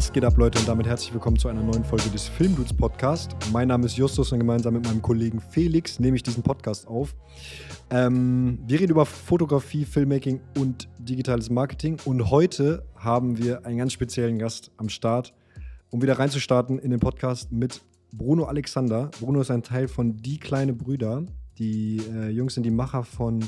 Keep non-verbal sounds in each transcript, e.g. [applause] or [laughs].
Was geht ab, Leute? Und damit herzlich willkommen zu einer neuen Folge des Filmdudes Podcast. Mein Name ist Justus und gemeinsam mit meinem Kollegen Felix nehme ich diesen Podcast auf. Ähm, wir reden über Fotografie, Filmmaking und digitales Marketing. Und heute haben wir einen ganz speziellen Gast am Start, um wieder reinzustarten in den Podcast mit Bruno Alexander. Bruno ist ein Teil von Die kleine Brüder. Die äh, Jungs sind die Macher von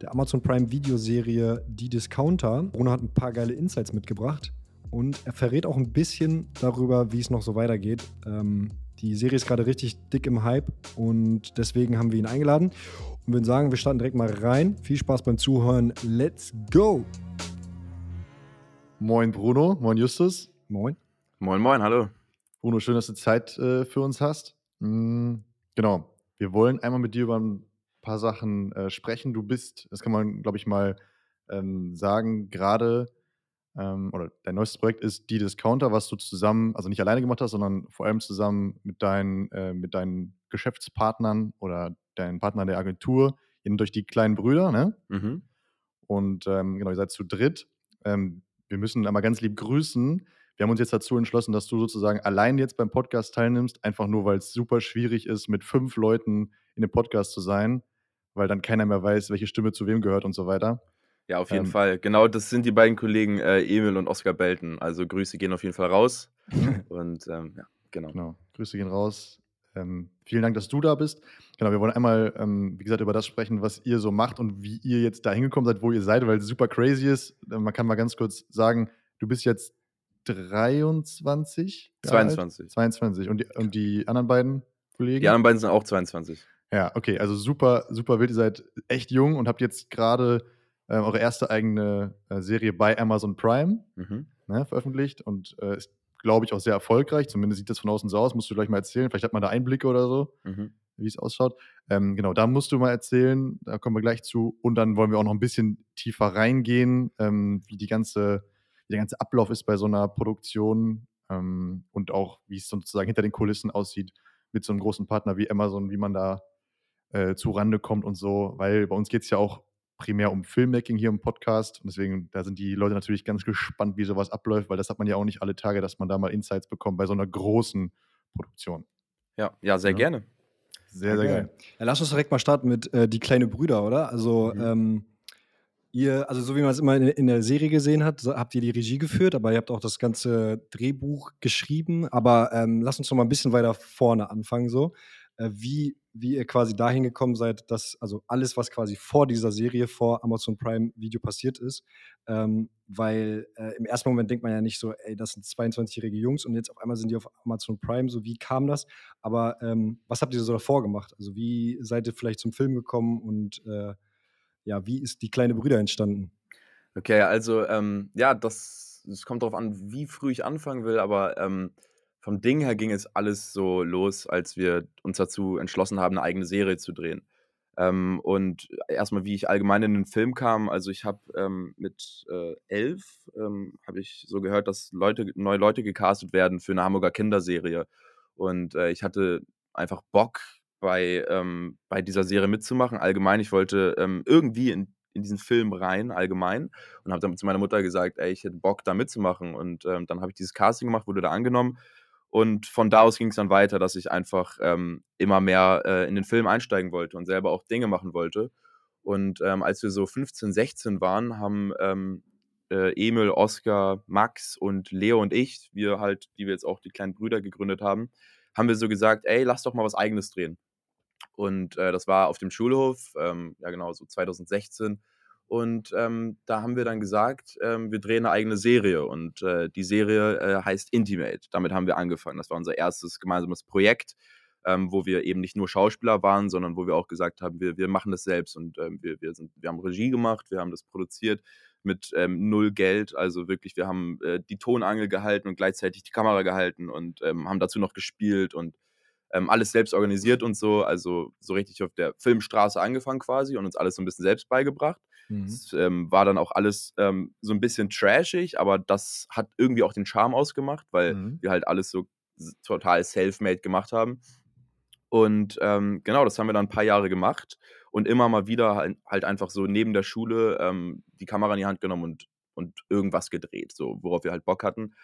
der Amazon Prime Videoserie Die Discounter. Bruno hat ein paar geile Insights mitgebracht und er verrät auch ein bisschen darüber, wie es noch so weitergeht. Ähm, die Serie ist gerade richtig dick im Hype und deswegen haben wir ihn eingeladen und würden sagen, wir starten direkt mal rein. Viel Spaß beim Zuhören. Let's go! Moin Bruno, moin Justus. Moin. Moin, moin, hallo. Bruno, schön, dass du Zeit äh, für uns hast. Mm, genau, wir wollen einmal mit dir über ein paar Sachen äh, sprechen. Du bist, das kann man, glaube ich, mal ähm, sagen, gerade ähm, oder dein neuestes Projekt ist die Discounter, was du zusammen, also nicht alleine gemacht hast, sondern vor allem zusammen mit deinen, äh, mit deinen Geschäftspartnern oder deinen Partnern der Agentur, eben durch die kleinen Brüder, ne? Mhm. Und ähm, genau, ihr seid zu dritt. Ähm, wir müssen einmal ganz lieb grüßen. Wir haben uns jetzt dazu entschlossen, dass du sozusagen allein jetzt beim Podcast teilnimmst, einfach nur, weil es super schwierig ist, mit fünf Leuten in dem Podcast zu sein, weil dann keiner mehr weiß, welche Stimme zu wem gehört und so weiter. Ja, auf jeden Ähm, Fall. Genau, das sind die beiden Kollegen äh, Emil und Oskar Belten. Also Grüße gehen auf jeden Fall raus. [laughs] Und ähm, ja, genau. Genau, Grüße gehen raus. Ähm, vielen Dank, dass du da bist. Genau, wir wollen einmal, ähm, wie gesagt, über das sprechen, was ihr so macht und wie ihr jetzt da hingekommen seid, wo ihr seid, weil es super crazy ist. Äh, Man kann mal ganz kurz sagen, du bist jetzt 23? Jahre alt? 22. 22. Und die, und die anderen beiden Kollegen? Die anderen beiden sind auch 22. Ja, okay, also super, super wild. Ihr seid echt jung und habt jetzt gerade äh, eure erste eigene äh, Serie bei Amazon Prime Mhm. ne, veröffentlicht und äh, ist, glaube ich, auch sehr erfolgreich. Zumindest sieht das von außen so aus. Musst du gleich mal erzählen. Vielleicht hat man da Einblicke oder so, Mhm. wie es ausschaut. Ähm, genau, da musst du mal erzählen. Da kommen wir gleich zu. Und dann wollen wir auch noch ein bisschen tiefer reingehen, ähm, wie die ganze, wie der ganze Ablauf ist bei so einer Produktion ähm, und auch, wie es sozusagen hinter den Kulissen aussieht mit so einem großen Partner wie Amazon, wie man da äh, zu Rande kommt und so, weil bei uns geht es ja auch primär um Filmmaking hier im Podcast und deswegen, da sind die Leute natürlich ganz gespannt, wie sowas abläuft, weil das hat man ja auch nicht alle Tage, dass man da mal Insights bekommt bei so einer großen Produktion. Ja, ja, sehr Ja. gerne. Sehr, sehr geil. Ja, lass uns direkt mal starten mit äh, Die kleine Brüder, oder? Also, Mhm. ähm, ihr, also so wie man es immer in, in der Serie gesehen hat, so, habt ihr die Regie geführt, aber ihr habt auch das ganze Drehbuch geschrieben. Aber ähm, lass uns noch mal ein bisschen weiter vorne anfangen, so. Äh, wie, wie ihr quasi dahin gekommen seid, dass, also alles, was quasi vor dieser Serie, vor Amazon Prime Video passiert ist. Ähm, weil äh, im ersten Moment denkt man ja nicht so, ey, das sind 22-jährige Jungs und jetzt auf einmal sind die auf Amazon Prime, so wie kam das? Aber ähm, was habt ihr so davor gemacht? Also wie seid ihr vielleicht zum Film gekommen und äh, ja, wie ist die kleine Brüder entstanden? Okay, also ähm, ja, das, es kommt darauf an, wie früh ich anfangen will, aber ähm, vom Ding her ging es alles so los, als wir uns dazu entschlossen haben, eine eigene Serie zu drehen. Ähm, und erstmal, wie ich allgemein in den Film kam, also ich habe ähm, mit äh, elf, ähm, habe ich so gehört, dass Leute, neue Leute gecastet werden für eine Hamburger Kinderserie. Und äh, ich hatte einfach Bock, bei, ähm, bei dieser Serie mitzumachen. Allgemein, ich wollte ähm, irgendwie in, in diesen Film rein, allgemein. Und habe dann zu meiner Mutter gesagt, ey, ich hätte Bock, da mitzumachen. Und ähm, dann habe ich dieses Casting gemacht, wurde da angenommen. Und von da aus ging es dann weiter, dass ich einfach ähm, immer mehr äh, in den Film einsteigen wollte und selber auch Dinge machen wollte. Und ähm, als wir so 15, 16 waren, haben ähm, äh, Emil, Oskar, Max und Leo und ich, wir halt, die wir jetzt auch die kleinen Brüder gegründet haben, haben wir so gesagt, ey, lass doch mal was eigenes drehen. Und äh, das war auf dem Schulhof, ähm, ja genau, so 2016. Und ähm, da haben wir dann gesagt, ähm, wir drehen eine eigene Serie. Und äh, die Serie äh, heißt Intimate. Damit haben wir angefangen. Das war unser erstes gemeinsames Projekt, ähm, wo wir eben nicht nur Schauspieler waren, sondern wo wir auch gesagt haben, wir, wir machen das selbst. Und ähm, wir, wir, sind, wir haben Regie gemacht, wir haben das produziert mit ähm, null Geld. Also wirklich, wir haben äh, die Tonangel gehalten und gleichzeitig die Kamera gehalten und ähm, haben dazu noch gespielt und alles selbst organisiert und so. Also so richtig auf der Filmstraße angefangen quasi und uns alles so ein bisschen selbst beigebracht. Mhm. Es ähm, war dann auch alles ähm, so ein bisschen trashig, aber das hat irgendwie auch den Charme ausgemacht, weil Mhm. wir halt alles so total self-made gemacht haben. Und ähm, genau, das haben wir dann ein paar Jahre gemacht und immer mal wieder halt, halt einfach so neben der Schule ähm, die Kamera in die Hand genommen und, und irgendwas gedreht, so worauf wir halt Bock hatten.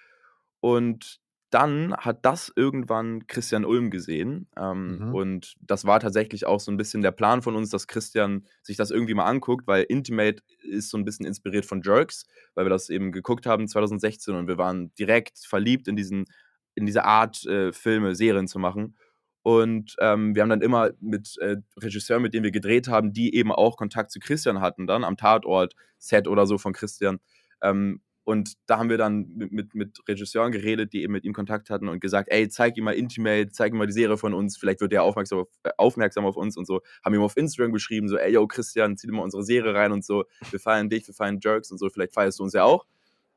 und dann hat das irgendwann Christian Ulm gesehen. Ähm, Mhm. Und das war tatsächlich auch so ein bisschen der Plan von uns, dass Christian sich das irgendwie mal anguckt, weil Intimate ist so ein bisschen inspiriert von Jerks, weil wir das eben geguckt haben 2016 und wir waren direkt verliebt in diesen in diese Art, äh, Filme, Serien zu machen. Und, ähm, wir haben dann immer mit, äh, Regisseuren, mit denen wir gedreht haben, die eben auch Kontakt zu Christian hatten dann am Tatort, Set oder so von Christian. Ähm, und da haben wir dann mit mit mit Regisseuren geredet, die eben mit ihm Kontakt hatten und gesagt: „Ey, zeig ihm mal Intimate, zeig ihm mal die Serie von uns, vielleicht wird er aufmerksam auf aufmerksam auf uns“ und so. Haben ihm auf Instagram geschrieben, so: „Ey, yo, Christian, zieh dir mal unsere Serie rein und so. Wir feiern dich, wir feiern Jerks und so, vielleicht feierst du uns ja auch.“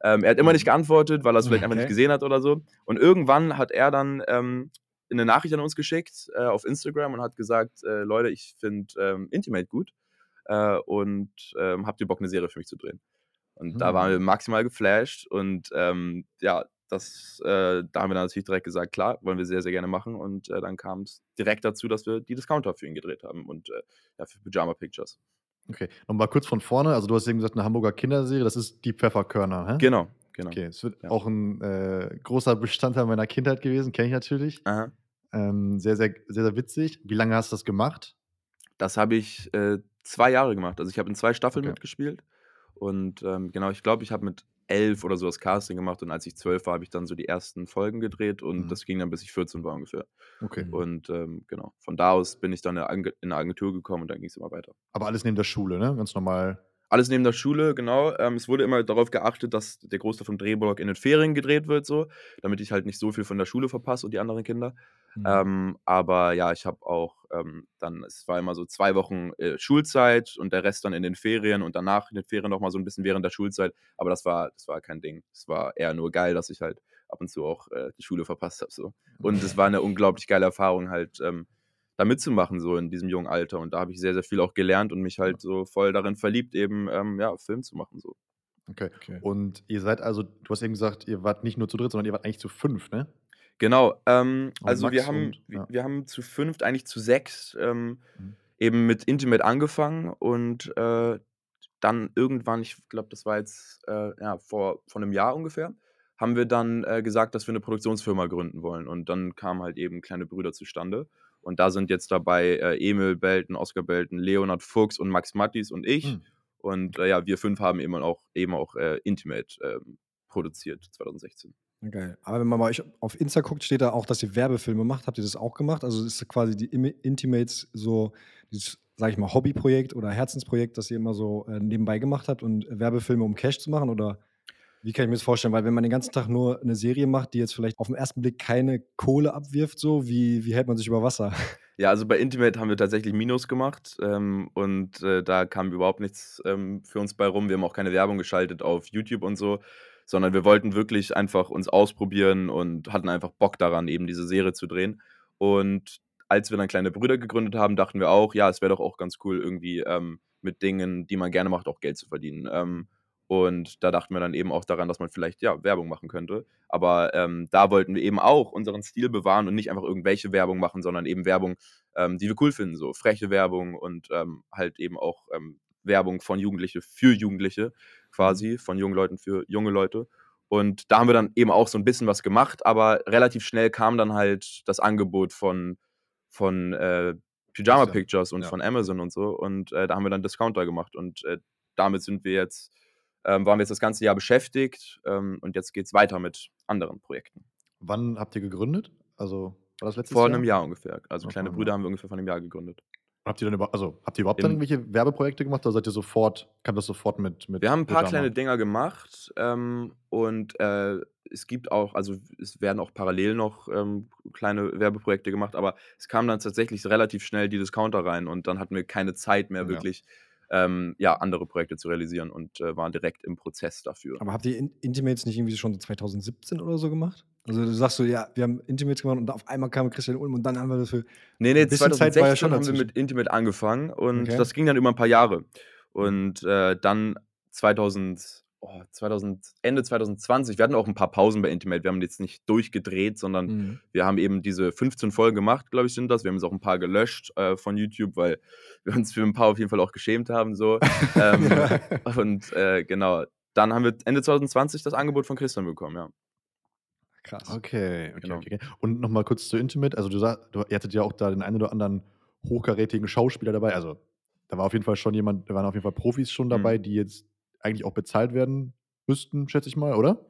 Ähm, er hat immer nicht geantwortet, weil er's vielleicht einfach nicht Okay. gesehen hat oder so. Und irgendwann hat er dann, ähm, 'ne Nachricht an uns geschickt, äh, auf Instagram und hat gesagt: „Äh, Leute, ich finde, ähm, Intimate gut, äh, und, ähm, habt ihr Bock, 'ne Serie für mich zu drehen?“ Und da waren wir Hm. maximal geflasht und, ähm, ja, das äh, da haben wir dann natürlich direkt gesagt: „Klar, wollen wir sehr, sehr gerne machen.“ Und, äh, dann kam's direkt dazu, dass wir die Discounter für ihn gedreht haben und, äh, ja, für Pyjama Pictures. Okay, noch mal kurz von vorne. Also, du hast eben gesagt, 'ne Hamburger Kinderserie, das ist die Pfefferkörner, hä? Genau, genau. Okay, es wird Ja. auch 'n, äh, großer Bestandteil meiner Kindheit gewesen, kenne ich natürlich. Ähm, sehr, sehr sehr, sehr witzig. Wie lange hast du das gemacht? Das habe ich, äh, 2 Jahre gemacht. Also, ich habe in 2 Staffeln Okay. mitgespielt und, ähm, genau, ich glaube, ich habe mit 11 oder so das Casting gemacht und als ich 12 war, habe ich dann so die ersten Folgen gedreht und Mhm. das ging dann, bis ich 14 war ungefähr. Okay. Und, ähm, genau, von da aus bin ich dann in 'ne Agen in 'ne Agentur gekommen und dann ging's immer weiter. Aber alles neben der Schule, ne? Ganz normal. Alles neben der Schule, genau. Ähm, es wurde immer darauf geachtet, dass der Großteil vom Drehblock in den Ferien gedreht wird so, damit ich halt nicht so viel von der Schule verpasse und die anderen Kinder. Mhm. Ähm, aber ja, ich habe auch, ähm, dann es war immer so 2 Wochen, äh, Schulzeit und der Rest dann in den Ferien und danach in den Ferien noch mal so 'n bisschen während der Schulzeit. Aber das war das war kein Ding. Es war eher nur geil, dass ich halt ab und zu auch, äh, die Schule verpasst habe so. Und es [laughs] war 'ne unglaublich geile Erfahrung halt, ähm, da mitzumachen so in diesem jungen Alter. Und da habe ich sehr, sehr viel auch gelernt und mich halt so voll darin verliebt, eben, ähm, ja, Film zu machen so. Okay. Okay. Und ihr seid also du hast eben gesagt, ihr wart nicht nur zu dritt, sondern ihr wart eigentlich zu 5, ne? Genau, ähm, also wir haben und ja. wir haben zu 5., eigentlich zu 6, ähm, Mhm. eben mit Intimate angefangen und, äh, dann irgendwann, ich glaube, das war jetzt, äh, ja, vor vor 'nem Jahr ungefähr, haben wir dann, äh, gesagt, dass wir 'ne Produktionsfirma gründen wollen. Und dann kamen halt eben „Kleine Brüder“ zustande. Und da sind jetzt dabei, äh, Emil Belten, Oskar Belten, Leonhard Fuchs und Max Mattis und ich. Hm. Und, äh, ja, wir 5 haben eben auch eben auch, äh, Intimate, ähm, produziert 2016. Ja, geil. Aber wenn man bei euch auf Insta guckt, steht da auch, dass ihr Werbefilme macht. Habt ihr das auch gemacht? Also, ist quasi die Intimates so dieses, sage ich mal, Hobbyprojekt oder Herzensprojekt, das ihr immer so, äh, nebenbei gemacht habt und Werbefilme, um Cash zu machen? Oder wie kann ich mir das vorstellen? Weil wenn man den ganzen Tag nur 'ne Serie macht, die jetzt vielleicht auf'm ersten Blick keine Kohle abwirft so, wie wie hält man sich über Wasser? Ja, also bei Intimate haben wir tatsächlich Minus gemacht, ähm, und, äh, da kam überhaupt nichts, ähm, für uns bei rum. Wir haben auch keine Werbung geschaltet auf YouTube und so, sondern wir wollten wirklich einfach uns ausprobieren und hatten einfach Bock daran, eben diese Serie zu drehen. Und als wir dann „Kleine Brüder“ gegründet haben, dachten wir auch: „Ja, es wäre doch auch ganz cool, irgendwie, ähm, mit Dingen, die man gerne macht, auch Geld zu verdienen.“ Ähm, und da dachten wir dann eben auch daran, dass man vielleicht, ja, Werbung machen könnte. Aber, ähm, da wollten wir eben auch unseren Stil bewahren und nicht einfach irgendwelche Werbung machen, sondern eben Werbung, ähm, die wir cool finden, so freche Werbung und, ähm, halt eben auch, ähm, Werbung von Jugendliche für Jugendliche quasi, von jungen Leuten für junge Leute. Und da haben wir dann eben auch so 'n bisschen was gemacht, aber relativ schnell kam dann halt das Angebot von von, äh, Pyjama Pictures und ja. von Amazon und so. Und, äh, da haben wir dann Discounter gemacht und, äh, damit sind wir jetzt ähm, waren wir jetzt das ganze Jahr beschäftigt, ähm, und jetzt geht's weiter mit anderen Projekten. Wann habt ihr gegründet? Also, war das letztes Vor Jahr? 'nem Jahr ungefähr. Also, Vor „Kleine Brüder“ Jahr. haben wir ungefähr vor 'nem Jahr gegründet. Habt ihr dann über also, habt ihr überhaupt dann irgendwelche Werbeprojekte gemacht oder seid ihr sofort kam das sofort mit mit Wir haben 'n paar kleine Dinger gemacht, ähm, und, äh, es gibt auch also, es werden auch parallel noch, ähm, kleine Werbeprojekte gemacht, aber es kam dann tatsächlich relativ schnell die Discounter rein und dann hatten wir keine Zeit mehr Ja. Ähm, ja, andere Projekte zu realisieren und, äh, waren direkt im Prozess dafür. Aber habt ihr In Intimates nicht irgendwie schon so 2017 oder so gemacht? Also, du sagst so: „Ja, wir haben Intimates gemacht und auf einmal kam Christian Ulm und dann haben wir das für“ Ne, ne, 'n bisschen Zeit war ja 2016 schon haben wir dazwischen. mit Intimate angefangen und Okay. das ging dann über 'n paar Jahre. Und, äh, dann 2000 oh, 2000 Ende 2020 wir hatten auch 'n paar Pausen bei Intimate. Wir haben jetzt nicht durchgedreht, sondern Mhm. wir haben eben diese 15 Folgen gemacht, glaube ich, sind das. Wir haben jetzt auch 'n paar gelöscht, äh, von YouTube, weil wir uns für 'n paar auf jeden Fall auch geschämt haben so. [laughs] Ähm, und, äh, genau, dann haben wir Ende 2020 das Angebot von Christian bekommen, ja. Krass. Okay, okay, Genau. okay. okay. Und nochmal kurz zu Intimate. Also, du sagst, du, ihr hattet ja auch da den einen oder anderen hochkarätigen Schauspieler dabei. Also, da war auf jeden Fall schon jemand, da waren auf jeden Fall Profis schon dabei, Mhm. die jetzt eigentlich auch bezahlt werden müssten, schätze ich mal, oder?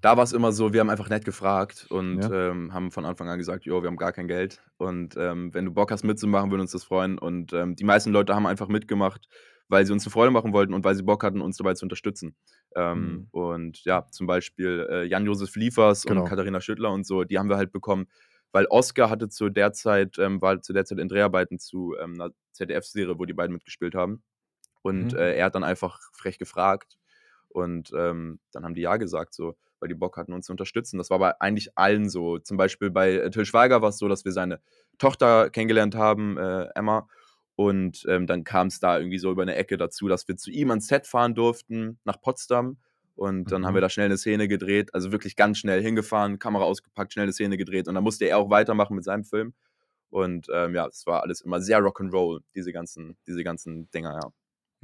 Da war es immer so, wir haben einfach nett gefragt und Ja. ähm, haben von Anfang an gesagt, jo, wir haben gar kein Geld. Und ähm, wenn du Bock hast mitzumachen, würde uns das freuen. Und ähm, die meisten Leute haben einfach mitgemacht, weil sie uns eine Freude machen wollten und weil sie Bock hatten, uns dabei zu unterstützen. Ähm, Und ja, zum Beispiel äh, Jan-Josef Liefers Genau. und Katharina Schüttler und so, die haben wir halt bekommen, weil Oscar hatte zu der Zeit, ähm, war zu der Zeit in Dreharbeiten zu ähm, einer ZDF-Serie, wo die beiden mitgespielt haben. Und Mhm. äh, er hat dann einfach frech gefragt. Und ähm, dann haben die ja gesagt, so, weil die Bock hatten, uns zu unterstützen. Das war bei eigentlich allen so. Zum Beispiel bei äh, Till Schweiger war es so, dass wir seine Tochter kennengelernt haben, äh, Emma. Und ähm, dann kam es da irgendwie so über eine Ecke dazu, dass wir zu ihm ans Set fahren durften, nach Potsdam. Und dann haben Mhm. wir da schnell eine Szene gedreht, also wirklich ganz schnell hingefahren, Kamera ausgepackt, schnell eine Szene gedreht. Und dann musste er auch weitermachen mit seinem Film. Und ähm, ja, es war alles immer sehr Rock'n'Roll, diese ganzen, diese ganzen Dinger, ja.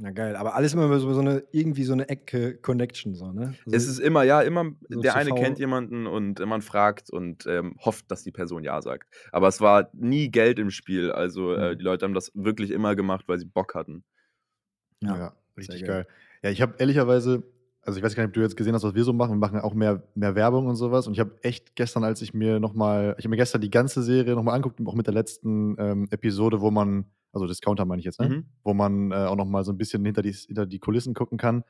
Na geil, aber alles immer so, so eine, irgendwie so eine Ecke-Connection, so, ne? Also, Es ist immer, ja, immer, so der eine kennt jemanden und man fragt und ähm, hofft, dass die Person Ja sagt. Aber es war nie Geld im Spiel. Also äh, Mhm. die Leute haben das wirklich immer gemacht, weil sie Bock hatten. ja. Ja, richtig sehr geil. Ja, ich habe ehrlicherweise, also ich weiß gar nicht, ob du jetzt gesehen hast, was wir so machen. Wir machen auch mehr, mehr Werbung und sowas. Und ich habe echt gestern, als ich mir nochmal, ich habe mir gestern die ganze Serie nochmal angeguckt, auch mit der letzten ähm, Episode, wo man, also Discounter meine ich jetzt, ne? Mhm. wo man äh, auch nochmal so ein bisschen hinter die, hinter die Kulissen gucken kann.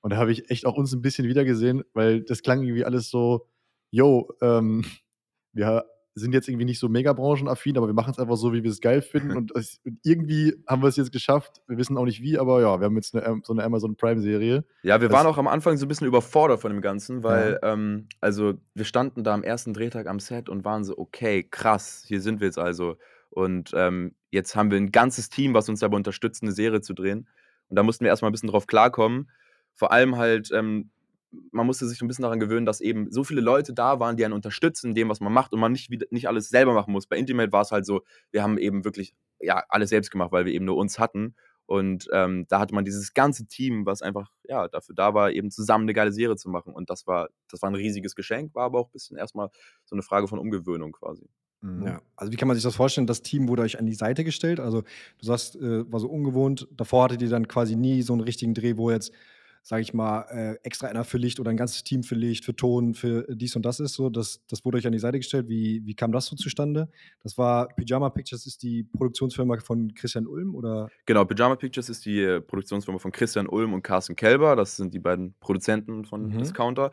Und da habe ich echt auch uns ein bisschen wiedergesehen, weil das klang irgendwie alles so, yo, ähm, [laughs] wir sind jetzt irgendwie nicht so mega branchenaffin, aber wir machen es einfach so, wie wir es geil finden. [laughs] und, es, und irgendwie haben wir es jetzt geschafft. Wir wissen auch nicht wie, aber ja, wir haben jetzt eine, so eine Amazon Prime-Serie. Ja, wir Das- waren auch am Anfang so ein bisschen überfordert von dem Ganzen, weil, ähm, also wir standen da am ersten Drehtag am Set und waren so, okay, krass, hier sind wir jetzt also. Und ähm, jetzt haben wir ein ganzes Team, was uns dabei unterstützt, eine Serie zu drehen. Und da mussten wir erstmal ein bisschen drauf klarkommen. Vor allem halt, ähm, man musste sich ein bisschen daran gewöhnen, dass eben so viele Leute da waren, die einen unterstützen in dem, was man macht und man nicht, nicht alles selber machen muss. Bei Intimate war es halt so, wir haben eben wirklich ja, alles selbst gemacht, weil wir eben nur uns hatten. Und ähm, da hatte man dieses ganze Team, was einfach ja, dafür da war, eben zusammen eine geile Serie zu machen. Und das war, das war ein riesiges Geschenk, war aber auch ein bisschen erstmal so eine Frage von Umgewöhnung quasi. Mhm. Ja, also wie kann man sich das vorstellen? Das Team wurde euch an die Seite gestellt. Also du sagst, äh, war so ungewohnt. Davor hattet ihr dann quasi nie so einen richtigen Dreh, wo jetzt, sag ich mal, äh, extra einer für Licht oder ein ganzes Team für Licht, für Ton, für dies und das ist so. Das, das wurde euch an die Seite gestellt. Wie, wie kam das so zustande? Das war Pyjama Pictures ist die Produktionsfirma von Christian Ulm oder? Genau, Pyjama Pictures ist die äh, Produktionsfirma von Christian Ulm und Carsten Kelber. Das sind die beiden Produzenten von Mhm. Discounter.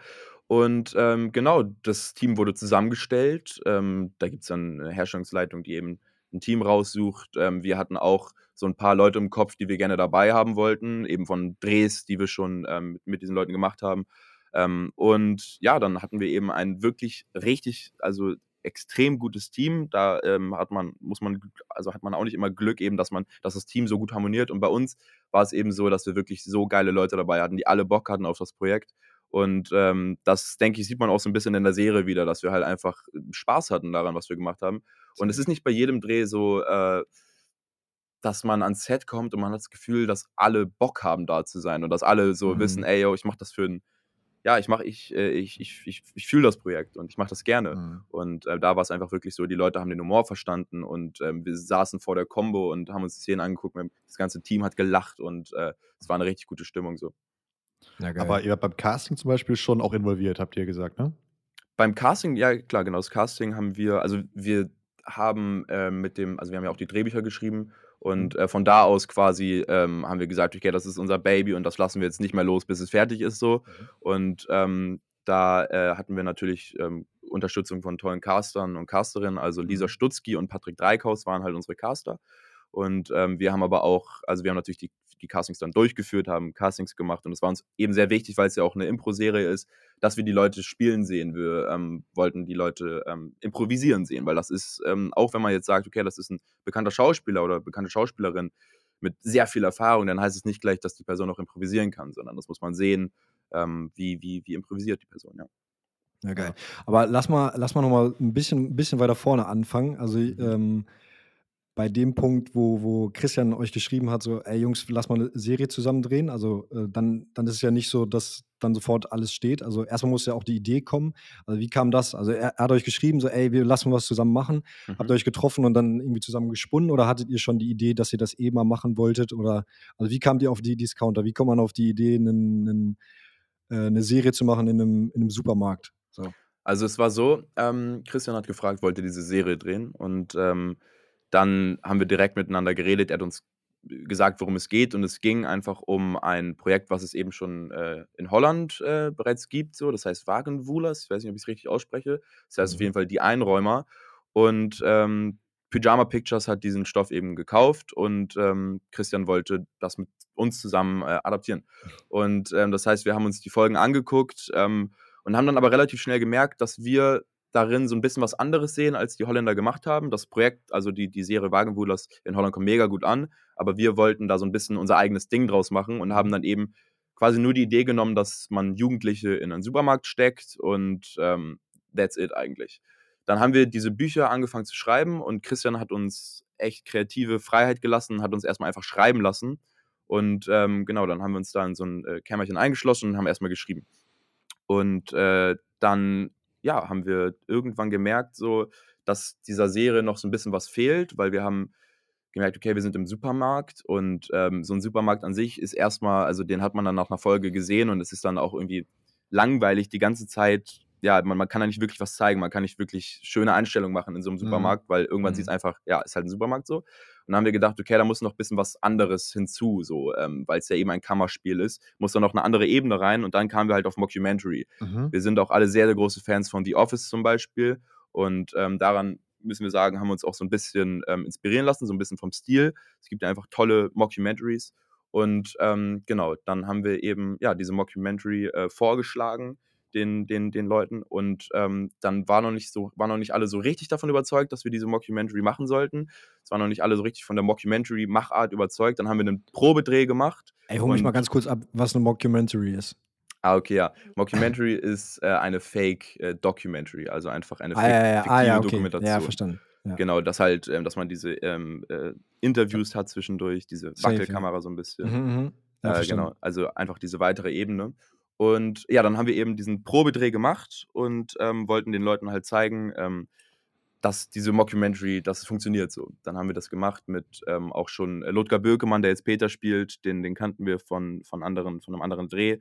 Und ähm, genau, das Team wurde zusammengestellt. Ähm, da gibt es dann eine Herstellungsleitung, die eben ein Team raussucht. Ähm, wir hatten auch so ein paar Leute im Kopf, die wir gerne dabei haben wollten, eben von Drehs, die wir schon ähm, mit, diesen Leuten gemacht haben. Ähm, und ja, dann hatten wir eben ein wirklich richtig, also extrem gutes Team. Da ähm, hat man, muss man, also hat man auch nicht immer Glück eben, dass man, dass das Team so gut harmoniert. Und bei uns war es eben so, dass wir wirklich so geile Leute dabei hatten, die alle Bock hatten auf das Projekt. Und ähm, das, denke ich, sieht man auch so ein bisschen in der Serie wieder, dass wir halt einfach Spaß hatten daran, was wir gemacht haben. Und es ist nicht bei jedem Dreh so, äh, dass man ans Set kommt und man hat das Gefühl, dass alle Bock haben, da zu sein und dass alle so Mhm. wissen, ey, yo, ich mache das für ein, ja, ich mache, ich, äh, ich, ich, ich, ich fühle das Projekt und ich mache das gerne. Mhm. Und äh, da war es einfach wirklich so, die Leute haben den Humor verstanden und ähm, wir saßen vor der Combo und haben uns die Szenen angeguckt. Das ganze Team hat gelacht und äh, es war eine richtig gute Stimmung so. Ja, Aber ihr wart beim Casting zum Beispiel schon auch involviert, habt ihr gesagt, ne? Beim Casting, ja klar, genau, das Casting haben wir, also wir haben äh, mit dem, also wir haben ja auch die Drehbücher geschrieben und äh, von da aus quasi ähm, haben wir gesagt, okay, das ist unser Baby und das lassen wir jetzt nicht mehr los, bis es fertig ist so. Und ähm, da äh, hatten wir natürlich ähm, Unterstützung von tollen Castern und Casterinnen, also Lisa Mhm. Stutzki und Patrick Dreikhaus waren halt unsere Caster. Und ähm, wir haben aber auch, also wir haben natürlich die, die Castings dann durchgeführt, haben Castings gemacht und es war uns eben sehr wichtig, weil es ja auch eine Impro-Serie ist, dass wir die Leute spielen sehen. Wir ähm, wollten die Leute ähm, improvisieren sehen, weil das ist, ähm, auch wenn man jetzt sagt, okay, das ist ein bekannter Schauspieler oder bekannte Schauspielerin mit sehr viel Erfahrung, dann heißt es nicht gleich, dass die Person auch improvisieren kann, sondern das muss man sehen, ähm, wie, wie, wie improvisiert die Person, ja. Ja, geil. Aber lass mal, lass mal noch mal ein bisschen, ein bisschen weiter vorne anfangen. Also, Mhm. ähm, bei dem Punkt, wo, wo Christian euch geschrieben hat, so, ey Jungs, lass mal eine Serie zusammen drehen. Also äh, dann, dann ist es ja nicht so, dass dann sofort alles steht. Also erstmal muss ja auch die Idee kommen. Also wie kam das? Also er, er hat euch geschrieben, so, ey, wir lassen was zusammen machen. Mhm. Habt ihr euch getroffen und dann irgendwie zusammen gesponnen oder hattet ihr schon die Idee, dass ihr das eh mal machen wolltet? Oder also wie kamt ihr auf die Discounter? Wie kommt man auf die Idee, einen, einen, äh, eine Serie zu machen in einem, in einem Supermarkt? So. Also es war so, ähm, Christian hat gefragt, wollte diese Serie drehen und ähm, dann haben wir direkt miteinander geredet. Er hat uns gesagt, worum es geht. Und es ging einfach um ein Projekt, was es eben schon äh, in Holland äh, bereits gibt. So. Das heißt Wagenwulers. Ich weiß nicht, ob ich es richtig ausspreche. Das heißt mhm. auf jeden Fall die Einräumer. Und ähm, Pyjama Pictures hat diesen Stoff eben gekauft und ähm, Christian wollte das mit uns zusammen äh, adaptieren. Und ähm, das heißt, wir haben uns die Folgen angeguckt ähm, und haben dann aber relativ schnell gemerkt, dass wir darin so ein bisschen was anderes sehen, als die Holländer gemacht haben. Das Projekt, also die, die Serie Wagenwulers in Holland kommt mega gut an, aber wir wollten da so ein bisschen unser eigenes Ding draus machen und haben dann eben quasi nur die Idee genommen, dass man Jugendliche in einen Supermarkt steckt und ähm, that's it eigentlich. Dann haben wir diese Bücher angefangen zu schreiben und Christian hat uns echt kreative Freiheit gelassen, hat uns erstmal einfach schreiben lassen. Und ähm, genau, dann haben wir uns da in so ein äh, Kämmerchen eingeschlossen und haben erstmal geschrieben. Und äh, dann ja, haben wir irgendwann gemerkt, so, dass dieser Serie noch so ein bisschen was fehlt, weil wir haben gemerkt, okay, wir sind im Supermarkt und ähm, so ein Supermarkt an sich ist erstmal, also den hat man dann nach einer Folge gesehen und es ist dann auch irgendwie langweilig die ganze Zeit. Ja, man, man kann da nicht wirklich was zeigen, man kann nicht wirklich schöne Einstellungen machen in so einem mhm. Supermarkt, mhm. weil irgendwann mhm. sieht es einfach, ja, ist halt ein Supermarkt so. Und dann haben wir gedacht, okay, da muss noch ein bisschen was anderes hinzu, so, ähm, weil es ja eben ein Kammerspiel ist, muss da noch eine andere Ebene rein und dann kamen wir halt auf Mockumentary. Mhm. Wir sind auch alle sehr, sehr große Fans von The Office zum Beispiel und ähm, daran müssen wir sagen, haben wir uns auch so ein bisschen ähm, inspirieren lassen, so ein bisschen vom Stil. Es gibt ja einfach tolle Mockumentaries und ähm, genau, dann haben wir eben ja diese Mockumentary äh, vorgeschlagen den, den, den Leuten. Und ähm, dann war noch nicht so, waren noch nicht alle so richtig davon überzeugt, dass wir diese Mockumentary machen sollten. Es waren noch nicht alle so richtig von der Mockumentary-Machart überzeugt. Dann haben wir einen Probedreh gemacht. Ey, hol mich mal ganz kurz ab, was eine Mockumentary ist. Ah, okay, ja. Mockumentary [laughs] ist äh, eine Fake-Documentary, äh, also einfach eine ah, Fake, ja, ja, ah, ja, okay. Dokumentation. Ja, verstanden. Ja. Genau, dass halt, ähm, dass man diese ähm, äh, Interviews hat zwischendurch, diese Wackelkamera so ein bisschen. Mhm, mh. ja, äh, genau, also einfach diese weitere Ebene. Und ja, dann haben wir eben diesen Probedreh gemacht und ähm, wollten den Leuten halt zeigen, ähm, dass diese Mockumentary, dass es funktioniert so. Dann haben wir das gemacht mit ähm, auch schon Ludger Bökemann, der jetzt Peter spielt, den, den kannten wir von, von, anderen, von einem anderen Dreh.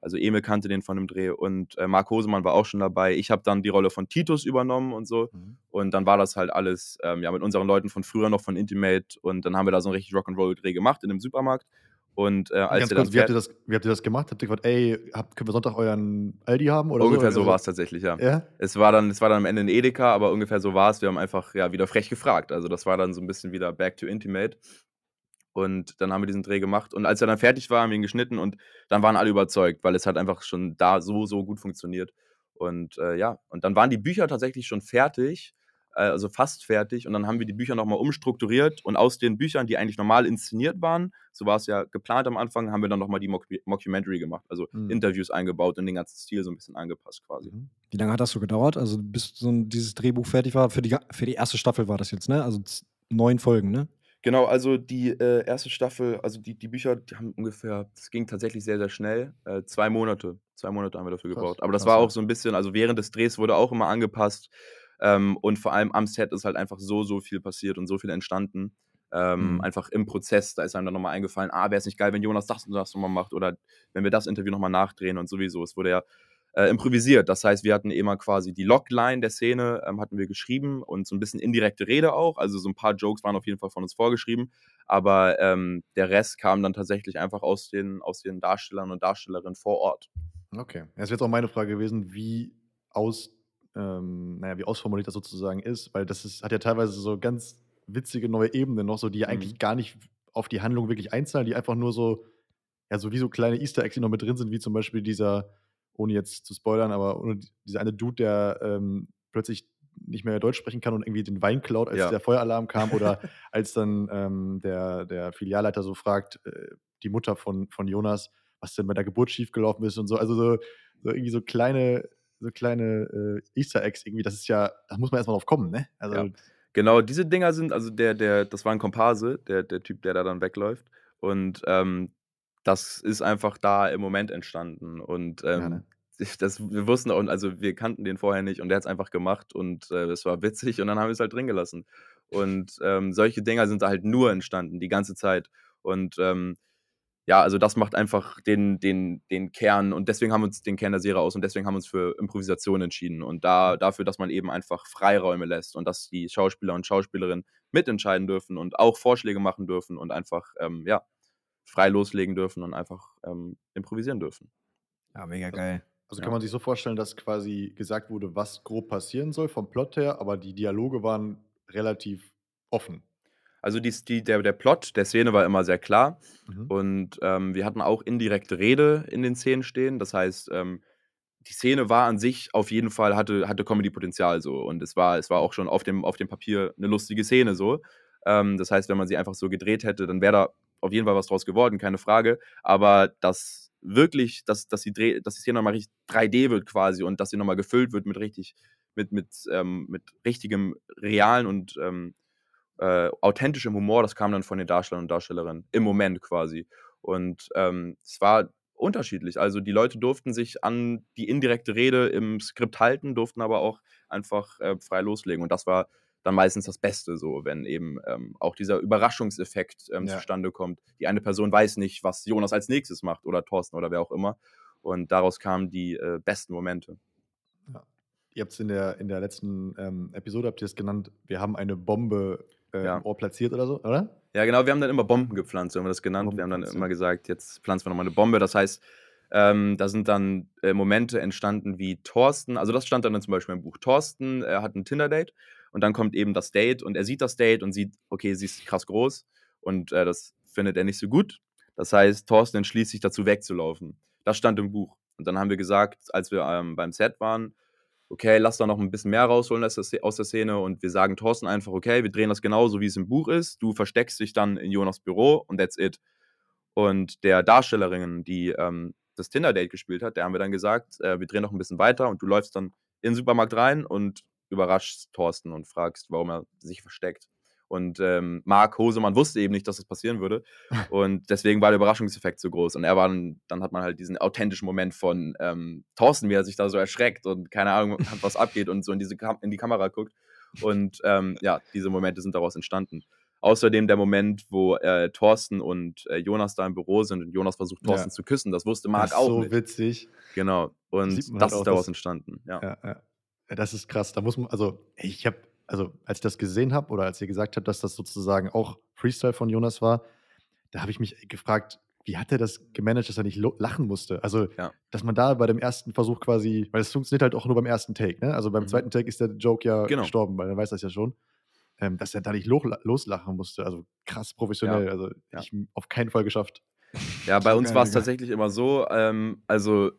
Also Emil kannte den von einem Dreh und äh, Marc Hosemann war auch schon dabei. Ich habe dann die Rolle von Titus übernommen und so. Mhm. Und dann war das halt alles ähm, ja, mit unseren Leuten von früher noch von Intimate. Und dann haben wir da so einen richtig Rock'n'Roll-Dreh gemacht in einem Supermarkt. Und äh, als Ganz kurz, wie habt, ihr das, wie habt ihr das gemacht? Habt ihr gesagt, ey, habt, können wir Sonntag euren Aldi haben? Oder ungefähr so, so war es tatsächlich, ja. ja. Es, war dann, es war dann am Ende ein Edeka, aber ungefähr so war es. Wir haben einfach ja, wieder frech gefragt. Also das war dann so ein bisschen wieder Back to Intimate. Und dann haben wir diesen Dreh gemacht. Und als er dann fertig war, haben wir ihn geschnitten und dann waren alle überzeugt, weil es hat einfach schon da so, so gut funktioniert. Und äh, ja, und dann waren die Bücher tatsächlich schon fertig. Äh, also fast fertig. Und dann haben wir die Bücher nochmal umstrukturiert und aus den Büchern, die eigentlich normal inszeniert waren, so war es ja geplant am Anfang, haben wir dann nochmal die Mock Mockumentary gemacht, also mhm. Interviews eingebaut und den ganzen Stil so ein bisschen angepasst quasi. Mhm. Wie lange hat das so gedauert? Also bis so dieses Drehbuch fertig war? Für die, für die erste Staffel war das jetzt, ne? Also neun Folgen, ne? Genau, also die äh, erste Staffel, also die, die Bücher, die haben ungefähr, das ging tatsächlich sehr, sehr schnell. Äh, zwei Monate. Zwei Monate haben wir dafür gebraucht. Aber das war auch so ein bisschen, also während des Drehs wurde auch immer angepasst. Ähm, und vor allem am Set ist halt einfach so, so viel passiert und so viel entstanden. Ähm, mhm. Einfach im Prozess, da ist einem dann nochmal eingefallen, ah, wäre es nicht geil, wenn Jonas das und das nochmal macht oder wenn wir das Interview nochmal nachdrehen und sowieso. Es wurde ja äh, improvisiert. Das heißt, wir hatten immer quasi die Logline der Szene, ähm, hatten wir geschrieben und so ein bisschen indirekte Rede auch. Also so ein paar Jokes waren auf jeden Fall von uns vorgeschrieben, aber ähm, der Rest kam dann tatsächlich einfach aus den, aus den Darstellern und Darstellerinnen vor Ort. Okay. Das wäre jetzt auch meine Frage gewesen, wie aus ähm, naja, wie ausformuliert das sozusagen ist, weil das ist, hat ja teilweise so ganz witzige neue Ebenen noch, so die mhm. eigentlich gar nicht auf die Handlung wirklich einzahlen, die einfach nur so, ja, so wie so kleine Easter Eggs, die noch mit drin sind, wie zum Beispiel dieser, ohne jetzt zu spoilern, aber dieser eine Dude, der ähm, plötzlich nicht mehr Deutsch sprechen kann und irgendwie den Wein klaut, als ja. der Feueralarm kam oder [laughs] als dann ähm, der, der Filialleiter so fragt, äh, die Mutter von, von Jonas, was denn bei der Geburt schiefgelaufen ist und so. Also so, so irgendwie so kleine so kleine äh, Easter Eggs irgendwie, das ist ja, da muss man erstmal drauf kommen, ne? Also, ja. Genau, diese Dinger sind, also der, der, das war ein Komparse, der, der Typ, der da dann wegläuft. Und ähm, das ist einfach da im Moment entstanden. Und ähm, Ja, ne? [laughs] das, wir wussten auch, also wir kannten den vorher nicht und der hat es einfach gemacht und äh, es war witzig und dann haben wir es halt drin gelassen. Und ähm, solche Dinger sind halt nur entstanden, die ganze Zeit. Und ähm, ja, also das macht einfach den, den, den Kern und deswegen haben wir uns den Kern der Serie aus und deswegen haben wir uns für Improvisation entschieden und da, dafür, dass man eben einfach Freiräume lässt und dass die Schauspieler und Schauspielerinnen mitentscheiden dürfen und auch Vorschläge machen dürfen und einfach, ähm, ja, frei loslegen dürfen und einfach ähm, improvisieren dürfen. Ja, mega geil. Also Ja. kann man sich so vorstellen, dass quasi gesagt wurde, was grob passieren soll vom Plot her, aber die Dialoge waren relativ offen. Also die, die, der, der Plot der Szene war immer sehr klar Mhm. und ähm, wir hatten auch indirekte Rede in den Szenen stehen. Das heißt, ähm, die Szene war an sich auf jeden Fall, hatte, hatte Comedy-Potenzial so. Und es war, es war auch schon auf dem, auf dem Papier eine lustige Szene so. Ähm, das heißt, wenn man sie einfach so gedreht hätte, dann wäre da auf jeden Fall was draus geworden, keine Frage. Aber das wirklich, dass, dass, die, Dreh, dass die Szene nochmal richtig 3D wird quasi und dass sie nochmal gefüllt wird mit richtig, mit, mit, ähm, mit richtigem, realen und äh, authentischem Humor, das kam dann von den Darstellern und Darstellerinnen im Moment quasi. Und ähm, es war unterschiedlich. Also die Leute durften sich an die indirekte Rede im Skript halten, durften aber auch einfach äh, frei loslegen. Und das war dann meistens das Beste, so wenn eben ähm, auch dieser Überraschungseffekt ähm, Ja. zustande kommt. Die eine Person weiß nicht, was Jonas als nächstes macht oder Thorsten oder wer auch immer. Und daraus kamen die äh, besten Momente. Ihr habt es in der, in der letzten ähm, Episode, habt ihr es genannt, wir haben eine Bombe äh, Ja. im Ohr platziert oder so, oder? Ja, genau, wir haben dann immer Bomben gepflanzt, so haben wir das genannt. Wir haben dann immer gesagt, jetzt pflanzen wir nochmal eine Bombe. Das heißt, ähm, da sind dann äh, Momente entstanden wie Thorsten, also das stand dann zum Beispiel im Buch. Thorsten er hat ein Tinder-Date und dann kommt eben das Date und er sieht das Date und sieht, okay, sie ist krass groß und äh, das findet er nicht so gut. Das heißt, Thorsten entschließt sich dazu wegzulaufen. Das stand im Buch. Und dann haben wir gesagt, als wir ähm, beim Set waren, okay, lass da noch ein bisschen mehr rausholen aus der, Szene und wir sagen Thorsten einfach, okay, wir drehen das genauso, wie es im Buch ist. Du versteckst dich dann in Jonas Büro und that's it. Und der Darstellerin, die ähm, das Tinder-Date gespielt hat, der haben wir dann gesagt, äh, wir drehen noch ein bisschen weiter und du läufst dann in den Supermarkt rein und überraschst Thorsten und fragst, warum er sich versteckt. Und ähm, Marc Hosemann wusste eben nicht, dass das passieren würde. [laughs] Und deswegen war der Überraschungseffekt so groß. Und er war dann, dann hat man halt diesen authentischen Moment von ähm, Thorsten, wie er sich da so erschreckt und keine Ahnung hat, was abgeht und so in, diese Kam in die Kamera guckt. Und ähm, ja, diese Momente sind daraus entstanden. Außerdem der Moment, wo äh, Thorsten und äh, Jonas da im Büro sind und Jonas versucht, Ja. Thorsten zu küssen. Das wusste Marc das ist auch so nicht. witzig. Genau. Und das halt ist auch, daraus dass- entstanden. Ja. Ja, ja. ja, das ist krass. Da muss man, also ich habe, also als ich das gesehen habe oder als ihr gesagt habt, dass das sozusagen auch Freestyle von Jonas war, da habe ich mich gefragt, wie hat er das gemanagt, dass er nicht lachen musste? Also, Ja. dass man da bei dem ersten Versuch quasi, weil es funktioniert halt auch nur beim ersten Take, ne? Also beim Mhm. zweiten Take ist der Joke ja Genau. gestorben, weil er weiß das ja schon. Ähm, dass er da nicht lo loslachen musste. Also krass professionell. Also Ja. ich auf keinen Fall geschafft. Ja, bei uns war es tatsächlich immer so, ähm, also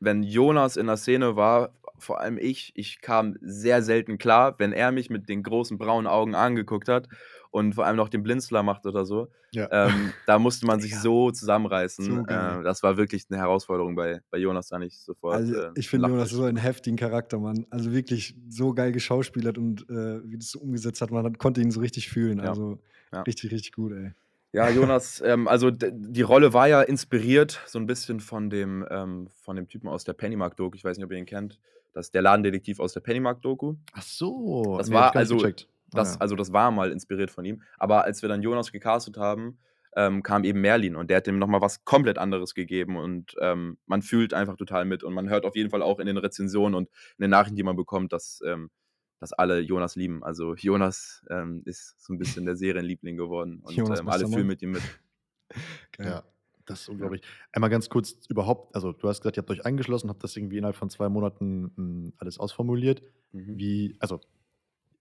wenn Jonas in der Szene war, vor allem ich, ich kam sehr selten klar, wenn er mich mit den großen braunen Augen angeguckt hat und vor allem noch den Blinzler macht oder so. Ja. Ähm, da musste man sich Digga. so zusammenreißen. So äh, das war wirklich eine Herausforderung bei, bei Jonas, da nicht sofort. Also äh, ich finde Jonas so einen heftigen Charakter, Mann. Also wirklich so geil geschauspielert und äh, wie das so umgesetzt hat, man konnte ihn so richtig fühlen. Ja. Also Ja. richtig, richtig gut, ey. Ja, Jonas, ähm, also die Rolle war ja inspiriert so ein bisschen von dem, ähm, von dem Typen aus der Pennymark-Doku. Ich weiß nicht, ob ihr ihn kennt. Das ist der Ladendetektiv aus der Pennymark-Doku. Ach so. Das nee, war also- gecheckt. Ah, Das, ja. Also das war mal inspiriert von ihm. Aber als wir dann Jonas gecastet haben, ähm, kam eben Merlin und der hat dem nochmal was komplett anderes gegeben und ähm, man fühlt einfach total mit und man hört auf jeden Fall auch in den Rezensionen und in den Nachrichten, die man bekommt, dass, ähm, dass alle Jonas lieben. Also Jonas ähm, ist so ein bisschen der Serienliebling geworden und ähm, alle fühlen mit ihm mit. Geil. [laughs] Ja, das ist unglaublich. Einmal ganz kurz überhaupt, also du hast gesagt, ihr habt euch eingeschlossen, habt das irgendwie innerhalb von zwei Monaten mh, alles ausformuliert. Mhm. Wie, also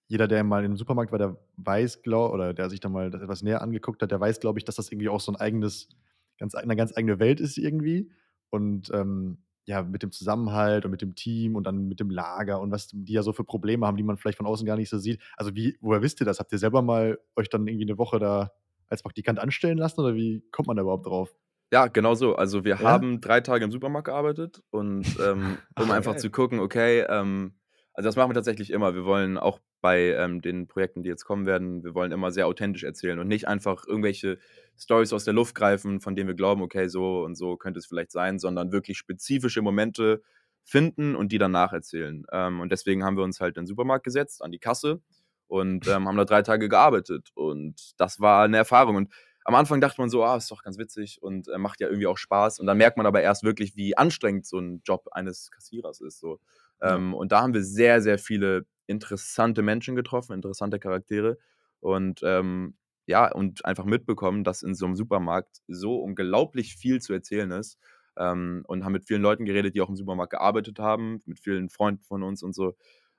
jeder, der mal im Supermarkt war, der weiß, glaube oder der sich da mal das etwas näher angeguckt hat, der weiß, glaube ich, dass das irgendwie auch so ein eigenes, ganz, eine ganz eigene Welt ist irgendwie. Und ähm, ja, mit dem Zusammenhalt und mit dem Team und dann mit dem Lager und was die ja so für Probleme haben, die man vielleicht von außen gar nicht so sieht. Also wie, woher wisst ihr das? Habt ihr selber mal euch dann irgendwie eine Woche da als Praktikant anstellen lassen oder wie kommt man da überhaupt drauf? Ja, genau so. Also wir Ja? haben drei Tage im Supermarkt gearbeitet und ähm, [laughs] um Ach, einfach geil. zu gucken, okay, ähm, Also das machen wir tatsächlich immer. Wir wollen auch bei ähm, den Projekten, die jetzt kommen werden, wir wollen immer sehr authentisch erzählen und nicht einfach irgendwelche Stories aus der Luft greifen, von denen wir glauben, okay, so und so könnte es vielleicht sein, sondern wirklich spezifische Momente finden und die dann nacherzählen. Ähm, und deswegen haben wir uns halt in den Supermarkt gesetzt, an die Kasse und ähm, haben da drei Tage gearbeitet. Und das war eine Erfahrung. Und am Anfang dachte man so, ah, ist doch ganz witzig und äh, macht ja irgendwie auch Spaß. Und dann merkt man aber erst wirklich, wie anstrengend so ein Job eines Kassierers ist. So. Ähm, ja. Und da haben wir sehr, sehr viele interessante Menschen getroffen, interessante Charaktere. Und ähm, ja, und einfach mitbekommen, dass in so einem Supermarkt so unglaublich viel zu erzählen ist. Ähm, und haben mit vielen Leuten geredet, die auch im Supermarkt gearbeitet haben, mit vielen Freunden von uns und so,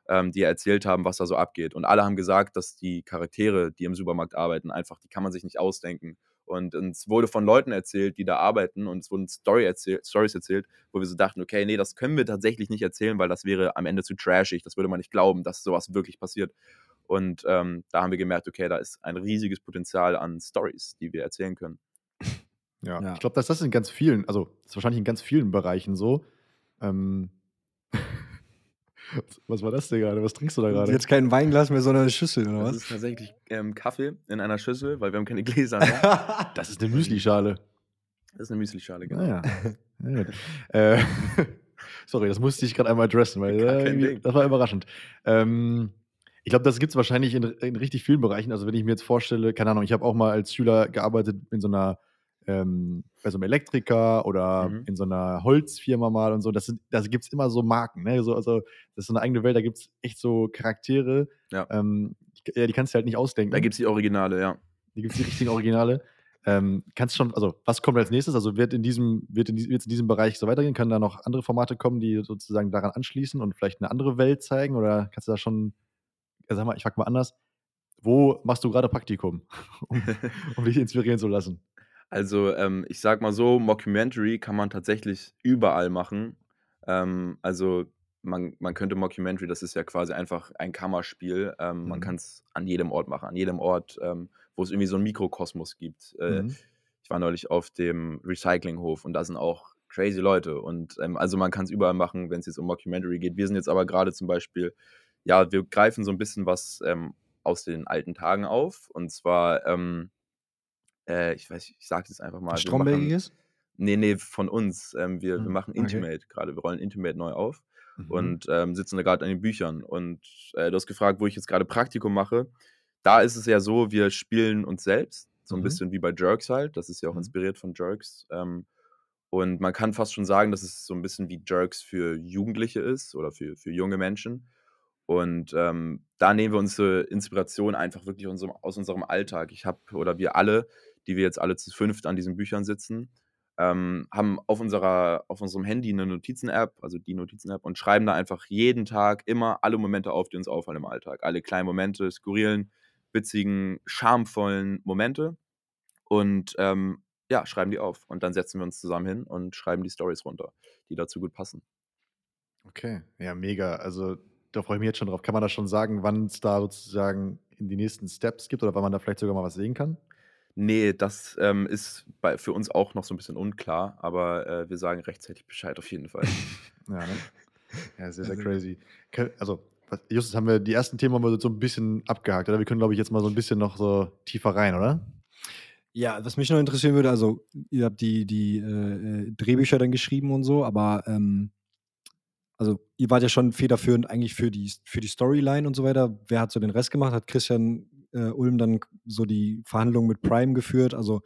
ähm, die erzählt haben, was da so abgeht. Und alle haben gesagt, dass die Charaktere, die im Supermarkt arbeiten, einfach, die kann man sich nicht ausdenken. Und es wurde von Leuten erzählt, die da arbeiten, und es wurden Story erzähl Stories erzählt, wo wir so dachten, okay, nee, das können wir tatsächlich nicht erzählen, weil das wäre am Ende zu trashig. Das würde man nicht glauben, dass sowas wirklich passiert. Und ähm, da haben wir gemerkt, okay, da ist ein riesiges Potenzial an Stories, die wir erzählen können. Ja, ja. ich glaube, dass das in ganz vielen, also das ist wahrscheinlich in ganz vielen Bereichen so. Ähm, was war das denn gerade? Was trinkst du da gerade? Jetzt kein Weinglas mehr, sondern eine Schüssel, oder was? Das ist tatsächlich ähm, Kaffee in einer Schüssel, weil wir haben keine Gläser mehr. [laughs] das ist eine Müslischale. Das ist eine Müslischale, genau. Ah, ja. äh, [laughs] sorry, das musste ich gerade einmal adressen, weil äh, das war überraschend. Ähm, ich glaube, das gibt es wahrscheinlich in, in, richtig vielen Bereichen. Also wenn ich mir jetzt vorstelle, keine Ahnung, ich habe auch mal als Schüler gearbeitet in so einer ähm, bei so einem Elektriker oder mhm. in so einer Holzfirma mal und so. Das, das gibt es immer so Marken. Ne? So, also, das ist so eine eigene Welt, da gibt es echt so Charaktere. Ja. Ähm, ja, die kannst du halt nicht ausdenken. Da gibt es die Originale, ja. Die gibt es die richtigen Originale. Ähm, kannst schon, also was kommt als nächstes? Also wird in diesem, wird in, wird in diesem Bereich so weitergehen? Können da noch andere Formate kommen, die sozusagen daran anschließen und vielleicht eine andere Welt zeigen? Oder kannst du da schon, sag mal, ich frage mal anders, wo machst du gerade Praktikum, [laughs] um, um dich inspirieren zu lassen? Also, ähm, ich sag mal so, Mockumentary kann man tatsächlich überall machen. Ähm, also, man, man könnte Mockumentary, das ist ja quasi einfach ein Kammerspiel. Ähm, Man mhm. kann es an jedem Ort machen, an jedem Ort, ähm, wo es irgendwie so einen Mikrokosmos gibt. Äh, Mhm. ich war neulich auf dem Recyclinghof und da sind auch crazy Leute. Und ähm, also man kann es überall machen, wenn es jetzt um Mockumentary geht. Wir sind jetzt aber gerade zum Beispiel, ja, wir greifen so ein bisschen was ähm, aus den alten Tagen auf. Und zwar ähm, äh, ich weiß, ich sage das einfach mal. Strombergiges? Nee, nee, von uns. Ähm, wir, hm, wir machen Intimate okay. gerade. Wir rollen Intimate neu auf mhm. und ähm, sitzen da gerade an den Büchern. Und äh, du hast gefragt, wo ich jetzt gerade Praktikum mache. Da ist es ja so, wir spielen uns selbst. So ein mhm. bisschen wie bei Jerks halt. Das ist ja auch mhm. inspiriert von Jerks. Ähm, und man kann fast schon sagen, dass es so ein bisschen wie Jerks für Jugendliche ist oder für, für junge Menschen. Und ähm, da nehmen wir unsere Inspiration einfach wirklich unserem, aus unserem Alltag. Ich habe, oder wir alle, die wir jetzt alle zu fünft an diesen Büchern sitzen, ähm, haben auf, unserer, auf unserem Handy eine Notizen-App, also die Notizen-App, und schreiben da einfach jeden Tag immer alle Momente auf, die uns auffallen im Alltag. Alle kleinen Momente, skurrilen, witzigen, schamvollen Momente. Und ähm, ja, schreiben die auf. Und dann setzen wir uns zusammen hin und schreiben die Stories runter, die dazu gut passen. Okay, ja, mega. Also da freue ich mich jetzt schon drauf. Kann man da schon sagen, wann es da sozusagen in die nächsten Steps gibt oder wann man da vielleicht sogar mal was sehen kann? Nee, das ähm, ist bei, für uns auch noch so ein bisschen unklar, aber äh, wir sagen rechtzeitig Bescheid auf jeden Fall. [laughs] ja, ne? ja, sehr, sehr crazy. Also, Justus, haben wir die ersten Themen mal so ein bisschen abgehakt, oder? Wir können, glaube ich, jetzt mal so ein bisschen noch so tiefer rein, oder? Ja, was mich noch interessieren würde, also ihr habt die, die äh, Drehbücher dann geschrieben und so, aber ähm, also ihr wart ja schon federführend eigentlich für die, für die Storyline und so weiter. Wer hat so den Rest gemacht? Hat Christian äh, Ulm dann so die Verhandlungen mit Prime geführt. Also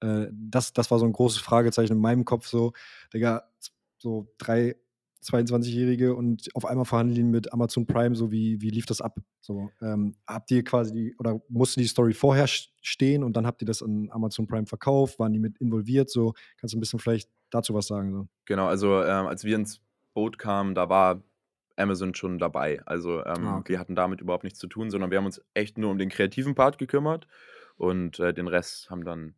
äh, das, das war so ein großes Fragezeichen in meinem Kopf. So, Digga, so drei 22-Jährige und auf einmal verhandeln mit Amazon Prime, so wie, wie lief das ab? So, ähm, habt ihr quasi die, oder musste die Story vorher stehen und dann habt ihr das an Amazon Prime verkauft? Waren die mit involviert? So, kannst du ein bisschen vielleicht dazu was sagen? So? Genau, also ähm, als wir ins Boot kamen, da war Amazon schon dabei. Also ähm, ah, okay. wir hatten damit überhaupt nichts zu tun, sondern wir haben uns echt nur um den kreativen Part gekümmert und äh, den Rest haben dann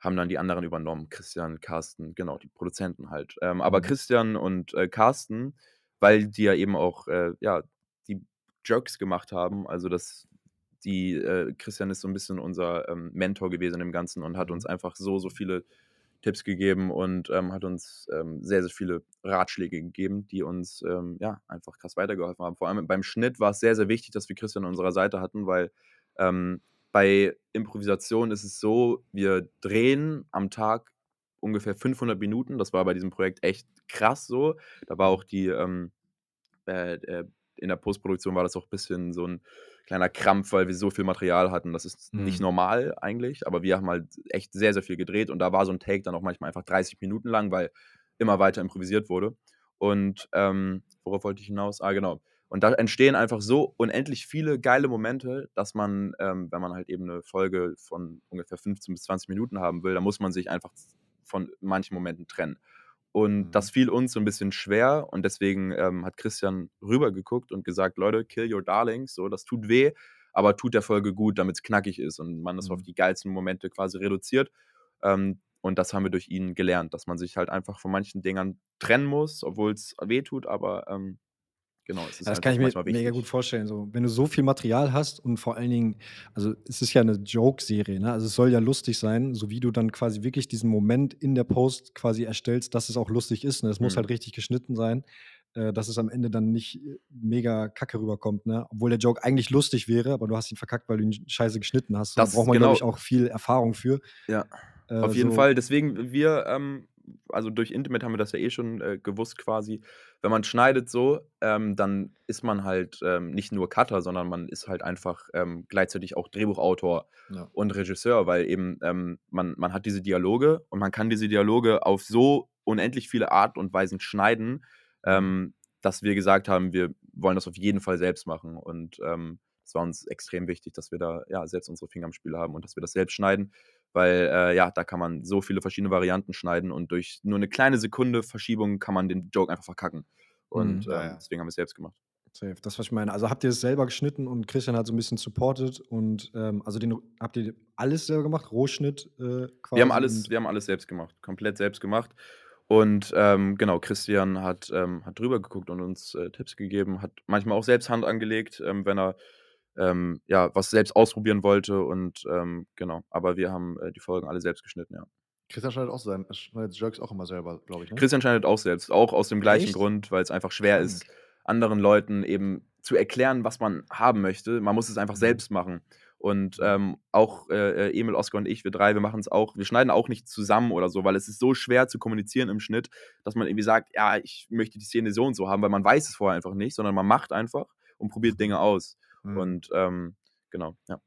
haben dann die anderen übernommen. Christian, Carsten, genau, die Produzenten halt. Ähm, aber mhm. Christian und äh, Carsten, weil die ja eben auch äh, ja, die Jokes gemacht haben, also das, die, äh, Christian ist so ein bisschen unser ähm, Mentor gewesen im Ganzen und hat uns mhm. einfach so, so viele Tipps gegeben und ähm, hat uns ähm, sehr, sehr viele Ratschläge gegeben, die uns ähm, ja einfach krass weitergeholfen haben. Vor allem beim Schnitt war es sehr, sehr wichtig, dass wir Christian an unserer Seite hatten, weil ähm, bei Improvisation ist es so, wir drehen am Tag ungefähr 500 Minuten. Das war bei diesem Projekt echt krass so. Da war auch die, ähm, äh, äh, in der Postproduktion war das auch ein bisschen so ein kleiner Krampf, weil wir so viel Material hatten. Das ist mhm. nicht normal eigentlich, aber wir haben halt echt sehr, sehr viel gedreht und da war so ein Take dann auch manchmal einfach 30 Minuten lang, weil immer weiter improvisiert wurde. Und ähm, worauf wollte ich hinaus? Ah, genau. Und da entstehen einfach so unendlich viele geile Momente, dass man, ähm, wenn man halt eben eine Folge von ungefähr 15 bis 20 Minuten haben will, dann muss man sich einfach von manchen Momenten trennen. Und mhm. das fiel uns so ein bisschen schwer und deswegen ähm, hat Christian rübergeguckt und gesagt, Leute, kill your darlings, so, das tut weh, aber tut der Folge gut, damit es knackig ist und man das mhm. auf die geilsten Momente quasi reduziert. Ähm, und das haben wir durch ihn gelernt, dass man sich halt einfach von manchen Dingern trennen muss, obwohl es weh tut, aber ähm, Genau, es ist das kann ich mir mega gut vorstellen. So, wenn du so viel Material hast und vor allen Dingen, also es ist ja eine Joke-Serie, ne? Also es soll ja lustig sein, so wie du dann quasi wirklich diesen Moment in der Post quasi erstellst, dass es auch lustig ist. Ne? Es mhm. muss halt richtig geschnitten sein, äh, dass es am Ende dann nicht äh, mega kacke rüberkommt, ne? Obwohl der Joke eigentlich lustig wäre, aber du hast ihn verkackt, weil du ihn scheiße geschnitten hast. Das da braucht man, genau. glaube ich, auch viel Erfahrung für. Ja. Äh, Auf jeden so. Fall. Deswegen, wir ähm, also durch Intimate haben wir das ja eh schon äh, gewusst quasi. Wenn man schneidet so, ähm, dann ist man halt ähm, nicht nur Cutter, sondern man ist halt einfach ähm, gleichzeitig auch Drehbuchautor ja. und Regisseur, weil eben ähm, man, man hat diese Dialoge und man kann diese Dialoge auf so unendlich viele Art und Weisen schneiden, ähm, dass wir gesagt haben, wir wollen das auf jeden Fall selbst machen. Und ähm, es war uns extrem wichtig, dass wir da ja selbst unsere Finger im Spiel haben und dass wir das selbst schneiden weil äh, ja, da kann man so viele verschiedene Varianten schneiden und durch nur eine kleine Sekunde Verschiebung kann man den Joke einfach verkacken. Und mhm, ja, ähm, ja. deswegen haben wir es selbst gemacht. Safe, das was ich meine. Also habt ihr es selber geschnitten und Christian hat so ein bisschen supported und ähm, also den habt ihr alles selber gemacht, Rohschnitt äh, quasi? Wir haben alles, wir haben alles selbst gemacht, komplett selbst gemacht. Und ähm, genau, Christian hat, ähm, hat drüber geguckt und uns äh, Tipps gegeben, hat manchmal auch selbst Hand angelegt, ähm, wenn er ähm, ja, was selbst ausprobieren wollte und ähm, genau, aber wir haben äh, die Folgen alle selbst geschnitten, ja. Christian schneidet auch sein, schneidet Jerks auch immer selber, glaube ich. Ne? Christian schneidet auch selbst, auch aus dem gleichen Echt? Grund, weil es einfach schwer ist, anderen Leuten eben zu erklären, was man haben möchte. Man muss es einfach mhm. selbst machen. Und ähm, auch äh, äh, Emil, Oskar und ich, wir drei, wir machen es auch, wir schneiden auch nicht zusammen oder so, weil es ist so schwer zu kommunizieren im Schnitt, dass man irgendwie sagt, ja, ich möchte die Szene so und so haben, weil man weiß es vorher einfach nicht, sondern man macht einfach und probiert Dinge aus. Mhm. Und ähm, genau, ja.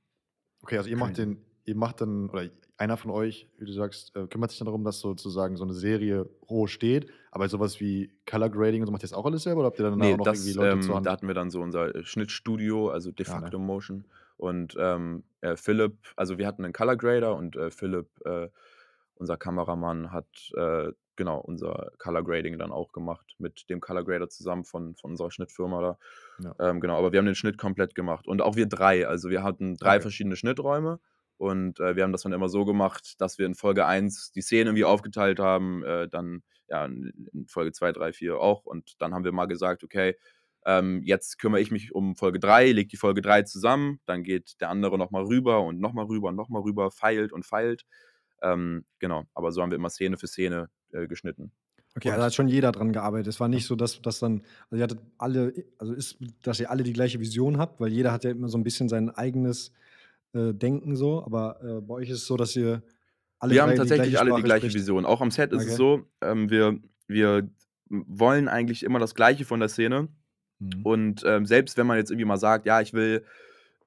Okay, also ihr macht den, ihr macht dann, oder einer von euch, wie du sagst, äh, kümmert sich dann darum, dass sozusagen so eine Serie roh steht, aber sowas wie Color Grading und so macht ihr das auch alles selber oder habt ihr dann nee, noch das, irgendwie Leute ähm, zur Hand? Da hatten wir dann so unser äh, Schnittstudio, also de facto ja, ne? Motion. Und ähm, äh, Philipp, also wir hatten einen Color Grader und äh, Philipp, äh, unser Kameramann, hat äh, genau, unser Color Grading dann auch gemacht mit dem Color Grader zusammen von, von unserer Schnittfirma da. Ja. Ähm, genau, aber wir haben den Schnitt komplett gemacht. Und auch wir drei. Also wir hatten drei okay. verschiedene Schnitträume und äh, wir haben das dann immer so gemacht, dass wir in Folge 1 die Szene irgendwie aufgeteilt haben, äh, dann ja in Folge 2, 3, 4 auch. Und dann haben wir mal gesagt, okay, ähm, jetzt kümmere ich mich um Folge 3, lege die Folge 3 zusammen, dann geht der andere nochmal rüber und nochmal rüber und nochmal rüber, feilt und feilt. Ähm, genau, aber so haben wir immer Szene für Szene äh, geschnitten. Okay, also hat schon jeder dran gearbeitet. Es war nicht so, dass, dass dann, also ihr hattet alle, also ist, dass ihr alle die gleiche Vision habt, weil jeder hat ja immer so ein bisschen sein eigenes äh, Denken so, aber äh, bei euch ist es so, dass ihr alle Wir haben tatsächlich die alle die gleiche spricht. Vision. Auch am Set ist okay. es so, ähm, wir, wir wollen eigentlich immer das Gleiche von der Szene. Mhm. Und ähm, selbst wenn man jetzt irgendwie mal sagt, ja, ich will,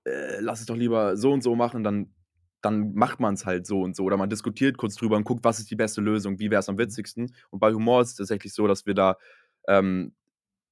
äh, lass es doch lieber so und so machen, dann dann macht man es halt so und so. Oder man diskutiert kurz drüber und guckt, was ist die beste Lösung, wie wäre es am witzigsten. Und bei Humor ist es tatsächlich so, dass wir da ähm,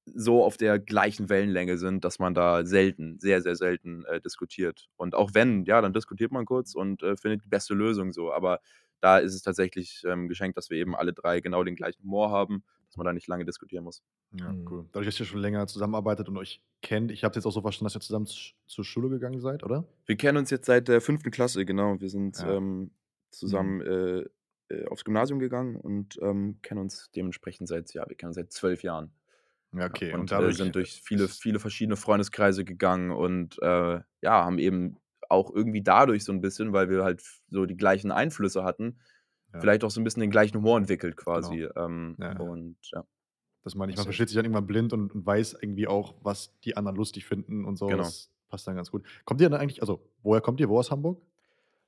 so auf der gleichen Wellenlänge sind, dass man da selten, sehr, sehr selten äh, diskutiert. Und auch wenn, ja, dann diskutiert man kurz und äh, findet die beste Lösung so. Aber da ist es tatsächlich ähm, geschenkt, dass wir eben alle drei genau den gleichen Humor haben, dass man da nicht lange diskutieren muss. Ja, mhm. cool. Dadurch, dass ihr schon länger zusammenarbeitet und euch kennt, ich habe jetzt auch so verstanden, dass ihr zusammen zur Schule gegangen seid, oder? Wir kennen uns jetzt seit der fünften Klasse, genau. Wir sind ja. ähm, zusammen mhm. äh, äh, aufs Gymnasium gegangen und ähm, kennen uns dementsprechend seit, ja, wir kennen uns seit zwölf Jahren. Ja, okay. Und, und dadurch, äh, sind durch viele, viele verschiedene Freundeskreise gegangen und äh, ja, haben eben auch irgendwie dadurch so ein bisschen, weil wir halt so die gleichen Einflüsse hatten, Ja. vielleicht auch so ein bisschen den gleichen Humor entwickelt quasi. Ähm, Ja. Und ja, Das meine ich, man ist versteht sich dann irgendwann blind und, und weiß irgendwie auch, was die anderen lustig finden und so. Genau. Das passt dann ganz gut. Kommt ihr dann eigentlich, also woher kommt ihr? Wo aus Hamburg?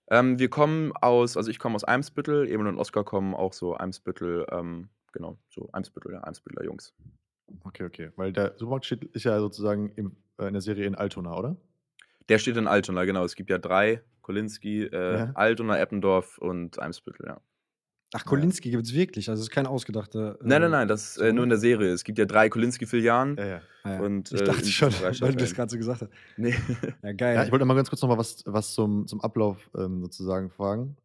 Ähm, wir kommen aus, also ich komme aus Eimsbüttel, Emil und Oskar kommen auch so Eimsbüttel, ähm, genau, so Eimsbüttel, ja, Eimsbütteler Jungs. Okay, okay. Weil der Supermarkt steht, ist ja sozusagen im, äh, in der Serie in Altona, oder? Der steht in Altona, genau. Es gibt ja drei, Kolinski, äh, Ja. Altona, Eppendorf und Eimsbüttel, ja. Ach, Kolinski gibt es wirklich. Also es ist kein ausgedachter. Nein, äh, nein, nein, das ist äh, nur in der Serie. Es gibt ja drei Kolinski-Filialen. Ja, ja. Ah, ja. Und, ich äh, dachte in schon, weil du das gerade so gesagt hast. Nee. Ja, geil. Ja, ich wollte mal ganz kurz noch mal was, was zum, zum Ablauf ähm, sozusagen fragen.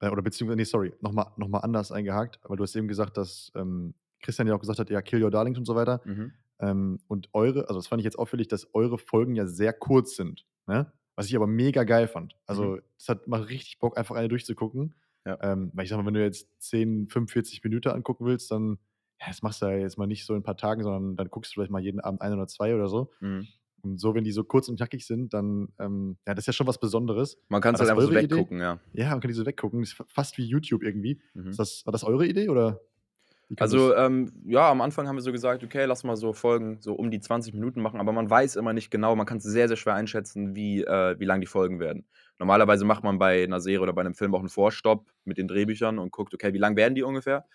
Äh, oder beziehungsweise, nee, sorry, nochmal noch mal anders eingehakt, weil du hast eben gesagt, dass ähm, Christian ja auch gesagt hat, ja, kill your darlings und so weiter. mhm. Ähm, und eure, also das fand ich jetzt auffällig, dass eure Folgen ja sehr kurz sind. Ne? Was ich aber mega geil fand. Also, Mhm. das hat macht richtig Bock, einfach eine durchzugucken. Ja. Ähm, weil ich sag mal, wenn du jetzt 10, 45 Minuten angucken willst, dann, ja, das machst du ja jetzt mal nicht so in ein paar Tagen, sondern dann guckst du vielleicht mal jeden Abend ein oder zwei oder so. Mhm. Und so, wenn die so kurz und knackig sind, dann, ähm, ja, das ist ja schon was Besonderes. Man kann es halt einfach so eure Idee? weggucken, ja. Ja, man kann die so weggucken. Das ist fa- fast wie YouTube irgendwie. Mhm. Ist das, war das eure Idee oder? Also, ähm, ja, am Anfang haben wir so gesagt, okay, lass mal so Folgen so um die 20 Minuten machen, aber man weiß immer nicht genau, man kann es sehr, sehr schwer einschätzen, wie, äh, wie lang die Folgen werden. Normalerweise macht man bei einer Serie oder bei einem Film auch einen Vorstopp mit den Drehbüchern und guckt, okay, wie lang werden die ungefähr?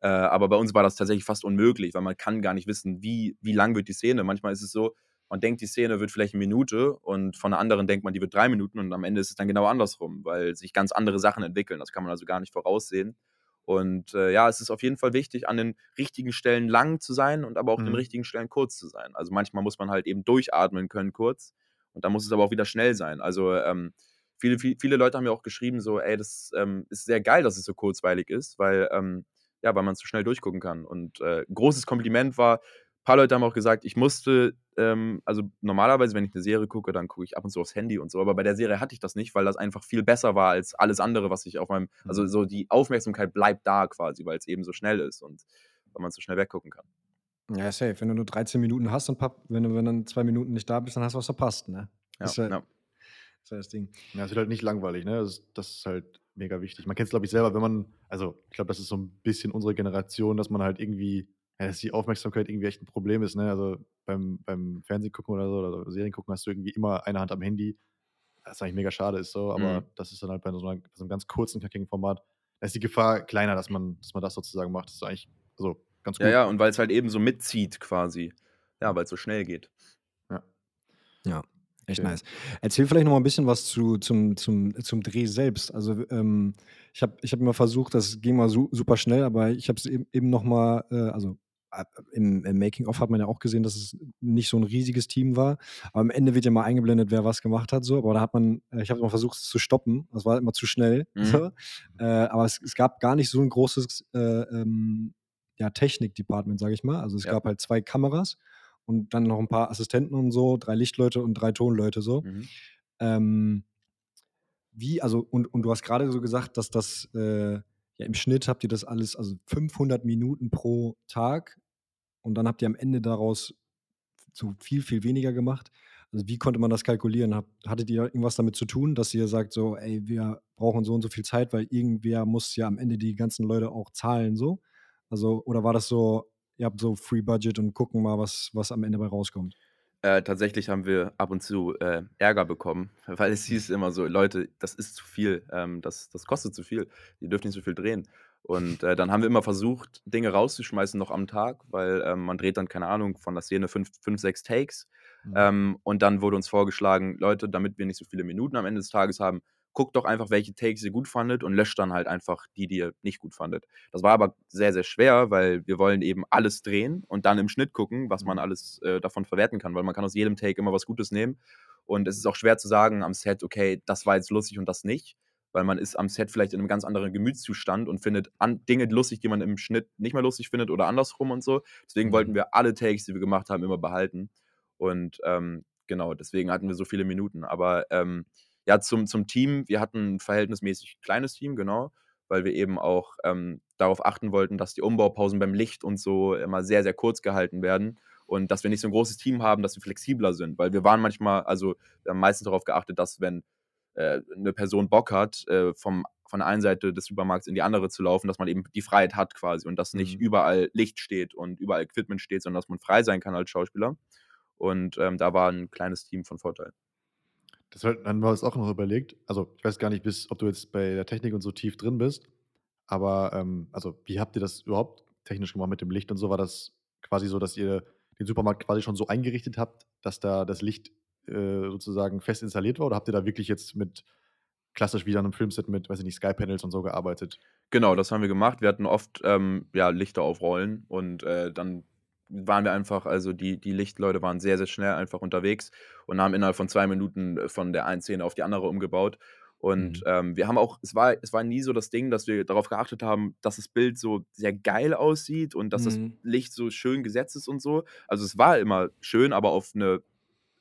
Äh, aber bei uns war das tatsächlich fast unmöglich, weil man kann gar nicht wissen, wie, wie lang wird die Szene. Manchmal ist es so, man denkt, die Szene wird vielleicht eine Minute und von einer anderen denkt man, die wird drei Minuten und am Ende ist es dann genau andersrum, weil sich ganz andere Sachen entwickeln. Das kann man also gar nicht voraussehen. Und äh, ja, es ist auf jeden Fall wichtig, an den richtigen Stellen lang zu sein und aber auch an den Mhm. richtigen Stellen kurz zu sein. Also manchmal muss man halt eben durchatmen können kurz und dann muss es aber auch wieder schnell sein. Also ähm, viele, viele, viele Leute haben mir auch geschrieben, so, ey, das ähm, ist sehr geil, dass es so kurzweilig ist, weil, ähm, ja, weil man es so schnell durchgucken kann. Und äh, großes Kompliment war, ein paar Leute haben auch gesagt, ich musste, ähm, also normalerweise, wenn ich eine Serie gucke, dann gucke ich ab und zu aufs Handy und so, aber bei der Serie hatte ich das nicht, weil das einfach viel besser war als alles andere, was ich auf meinem, also Mhm. so die Aufmerksamkeit bleibt da quasi, weil es eben so schnell ist und weil man so schnell weggucken kann. Ja, safe. Wenn du nur 13 Minuten hast und wenn du wenn dann zwei Minuten nicht da bist, dann hast du was verpasst, ne? Ja, ist, ja, ja. ist ja das Ding. Ja, es wird halt nicht langweilig, ne? Das, das ist halt mega wichtig. Man kennt es, glaube ich, selber, wenn man, also ich glaube, das ist so ein bisschen unsere Generation, dass man halt irgendwie, ja, dass die Aufmerksamkeit irgendwie echt ein Problem ist, ne? Also beim, beim Fernsehen gucken oder so, oder Serien gucken, hast du irgendwie immer eine Hand am Handy. Was eigentlich mega schade ist so, aber Mhm. das ist dann halt bei so, einer, bei so einem ganz kurzen, knackigen Format, da ist die Gefahr kleiner, dass man, dass man das sozusagen macht. Das ist eigentlich also ganz gut. Ja, ja, und weil es halt eben so mitzieht quasi. Ja, weil es so schnell geht. Ja, echt nice. Erzähl vielleicht noch mal ein bisschen was zu, zum, zum, zum Dreh selbst. Also ähm, ich habe ich hab immer versucht, das ging mal su super schnell, aber ich habe es eben, eben noch mal, äh, also im, im Making-of hat man ja auch gesehen, dass es nicht so ein riesiges Team war. Aber am Ende wird ja mal eingeblendet, wer was gemacht hat. So. Aber da hat man, äh, ich habe immer versucht, es zu stoppen. Das war immer zu schnell. [laughs] Mhm. So. Äh, aber es, es gab gar nicht so ein großes äh, ähm, ja, Technik-Department, sage ich mal. Also es Ja. gab halt zwei Kameras und dann noch ein paar Assistenten und so, drei Lichtleute und drei Tonleute so. Mhm. Ähm, wie, also, und, und du hast gerade so gesagt, dass das, äh, ja, im Schnitt habt ihr das alles, also 500 Minuten pro Tag und dann habt ihr am Ende daraus so viel, viel weniger gemacht. Also, wie konnte man das kalkulieren? Hab, hattet ihr irgendwas damit zu tun, dass ihr sagt, so, ey, wir brauchen so und so viel Zeit, weil irgendwer muss ja am Ende die ganzen Leute auch zahlen, so? Also, oder war das so, ihr habt so Free Budget und gucken mal, was, was am Ende bei rauskommt? Äh, tatsächlich haben wir ab und zu äh, Ärger bekommen, [laughs] weil es hieß immer so, Leute, das ist zu viel, ähm, das, das kostet zu viel, ihr dürft nicht so viel drehen. Und äh, dann haben wir immer versucht, Dinge rauszuschmeißen noch am Tag, weil ähm, man dreht dann, keine Ahnung, von der Szene fünf, fünf sechs Takes. Mhm. Ähm, und dann wurde uns vorgeschlagen, Leute, damit wir nicht so viele Minuten am Ende des Tages haben, guckt doch einfach, welche Takes ihr gut fandet und löscht dann halt einfach die, die ihr nicht gut fandet. Das war aber sehr, sehr schwer, weil wir wollen eben alles drehen und dann im Schnitt gucken, was man Mhm. alles äh, davon verwerten kann, weil man kann aus jedem Take immer was Gutes nehmen. Und es ist auch schwer zu sagen am Set, okay, das war jetzt lustig und das nicht, weil man ist am Set vielleicht in einem ganz anderen Gemütszustand und findet Dinge lustig, die man im Schnitt nicht mehr lustig findet oder andersrum und so. Deswegen Mhm. wollten wir alle Takes, die wir gemacht haben, immer behalten. Und ähm, genau, deswegen hatten wir so viele Minuten. Aber ähm, ja, zum, zum Team, wir hatten ein verhältnismäßig kleines Team, genau, weil wir eben auch ähm, darauf achten wollten, dass die Umbaupausen beim Licht und so immer sehr, sehr kurz gehalten werden und dass wir nicht so ein großes Team haben, dass wir flexibler sind, weil wir waren manchmal, also wir haben meistens darauf geachtet, dass wenn äh, eine Person Bock hat, äh, vom von der einen Seite des Supermarkts in die andere zu laufen, dass man eben die Freiheit hat quasi und dass nicht Mhm. überall Licht steht und überall Equipment steht, sondern dass man frei sein kann als Schauspieler. Und ähm, da war ein kleines Team von Vorteil. Das haben wir uns auch noch überlegt. Also, ich weiß gar nicht, bis, ob du jetzt bei der Technik und so tief drin bist. Aber, ähm, also, wie habt ihr das überhaupt technisch gemacht mit dem Licht und so? War das quasi so, dass ihr den Supermarkt quasi schon so eingerichtet habt, dass da das Licht äh, sozusagen fest installiert war? Oder habt ihr da wirklich jetzt mit klassisch wie an einem Filmset mit, weiß ich nicht, Skypanels und so gearbeitet? Genau, das haben wir gemacht. Wir hatten oft ähm, ja, Lichter auf Rollen und äh, dann waren wir einfach, also die, die Lichtleute waren sehr, sehr schnell einfach unterwegs und haben innerhalb von zwei Minuten äh, von der einen Szene auf die andere umgebaut. Und Mhm. ähm, wir haben auch, es war, es war nie so das Ding, dass wir darauf geachtet haben, dass das Bild so sehr geil aussieht und dass das Mhm. Licht so schön gesetzt ist und so. Also es war immer schön, aber auf eine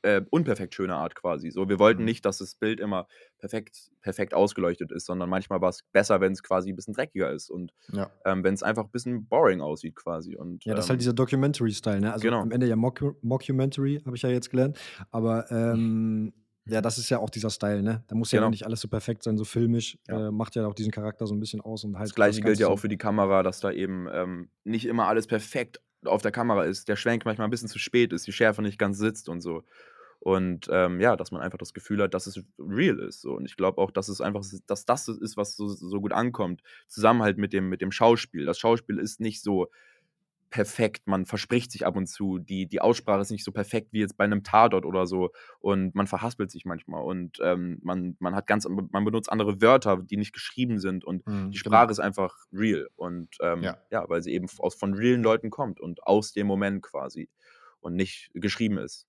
äh, unperfekt schöne Art quasi. So, wir wollten Mhm. nicht, dass das Bild immer perfekt, perfekt ausgeleuchtet ist, sondern manchmal war es besser, wenn es quasi ein bisschen dreckiger ist und Ja. ähm, wenn es einfach ein bisschen boring aussieht quasi. Und, Ja, das ist ähm, halt dieser Documentary-Style, ne? Also Genau. am Ende ja Mock Mockumentary, habe ich ja jetzt gelernt. Aber ähm, ja, das ist ja auch dieser Style, ne? Da muss ja Genau. nicht alles so perfekt sein, so filmisch. Ja. Äh, macht ja auch diesen Charakter so ein bisschen aus und halt. Das gleiche gilt ja auch für die Kamera, dass da eben ähm, nicht immer alles perfekt auf der Kamera ist. Der Schwenk manchmal ein bisschen zu spät ist, die Schärfe nicht ganz sitzt und so. Und ähm, ja, dass man einfach das Gefühl hat, dass es real ist. So. Und ich glaube auch, dass es einfach, dass das ist, was so, so gut ankommt. Zusammen halt mit dem, mit dem Schauspiel. Das Schauspiel ist nicht so perfekt, man verspricht sich ab und zu, die, die Aussprache ist nicht so perfekt wie jetzt bei einem Tatort oder so und man verhaspelt sich manchmal und ähm, man, man hat ganz, man benutzt andere Wörter, die nicht geschrieben sind und Mhm, die genau. Sprache ist einfach real und ähm, Ja. ja. weil sie eben aus, von realen Leuten kommt und aus dem Moment quasi und nicht geschrieben ist.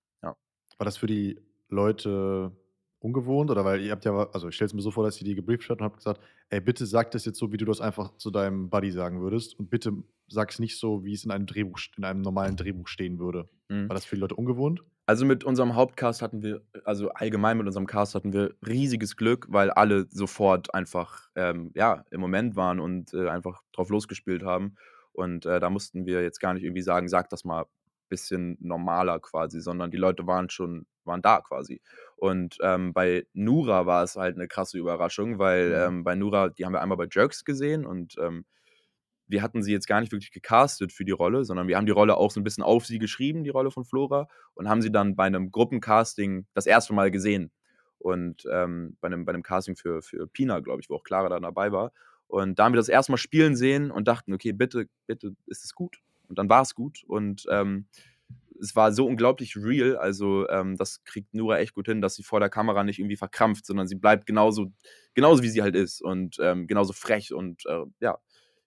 War das für die Leute ungewohnt? Oder weil ihr habt ja, also ich stelle es mir so vor, dass ihr die gebrieft habt und habt gesagt, ey, bitte sag das jetzt so, wie du das einfach zu deinem Buddy sagen würdest. Und bitte sag es nicht so, wie es in einem Drehbuch, in einem normalen Drehbuch stehen würde. Mhm. War das für die Leute ungewohnt? Also mit unserem Hauptcast hatten wir, also allgemein mit unserem Cast hatten wir riesiges Glück, weil alle sofort einfach ähm, ja, im Moment waren und äh, einfach drauf losgespielt haben. Und äh, da mussten wir jetzt gar nicht irgendwie sagen, sag das mal bisschen normaler quasi, sondern die Leute waren schon, waren da quasi. Und ähm, bei Nura war es halt eine krasse Überraschung, weil Mhm. ähm, bei Nura, die haben wir einmal bei Jerks gesehen und ähm, wir hatten sie jetzt gar nicht wirklich gecastet für die Rolle, sondern wir haben die Rolle auch so ein bisschen auf sie geschrieben, die Rolle von Flora, und haben sie dann bei einem Gruppencasting das erste Mal gesehen. Und ähm, bei, einem, bei einem Casting für, für Pina, glaube ich, wo auch Clara dann dabei war. Und da haben wir das erste Mal spielen sehen und dachten, okay, bitte, bitte ist es gut. Und dann war es gut. Und ähm, es war so unglaublich real. Also, ähm, das kriegt Nura echt gut hin, dass sie vor der Kamera nicht irgendwie verkrampft, sondern sie bleibt genauso, genauso wie sie halt ist und ähm, genauso frech und äh, ja,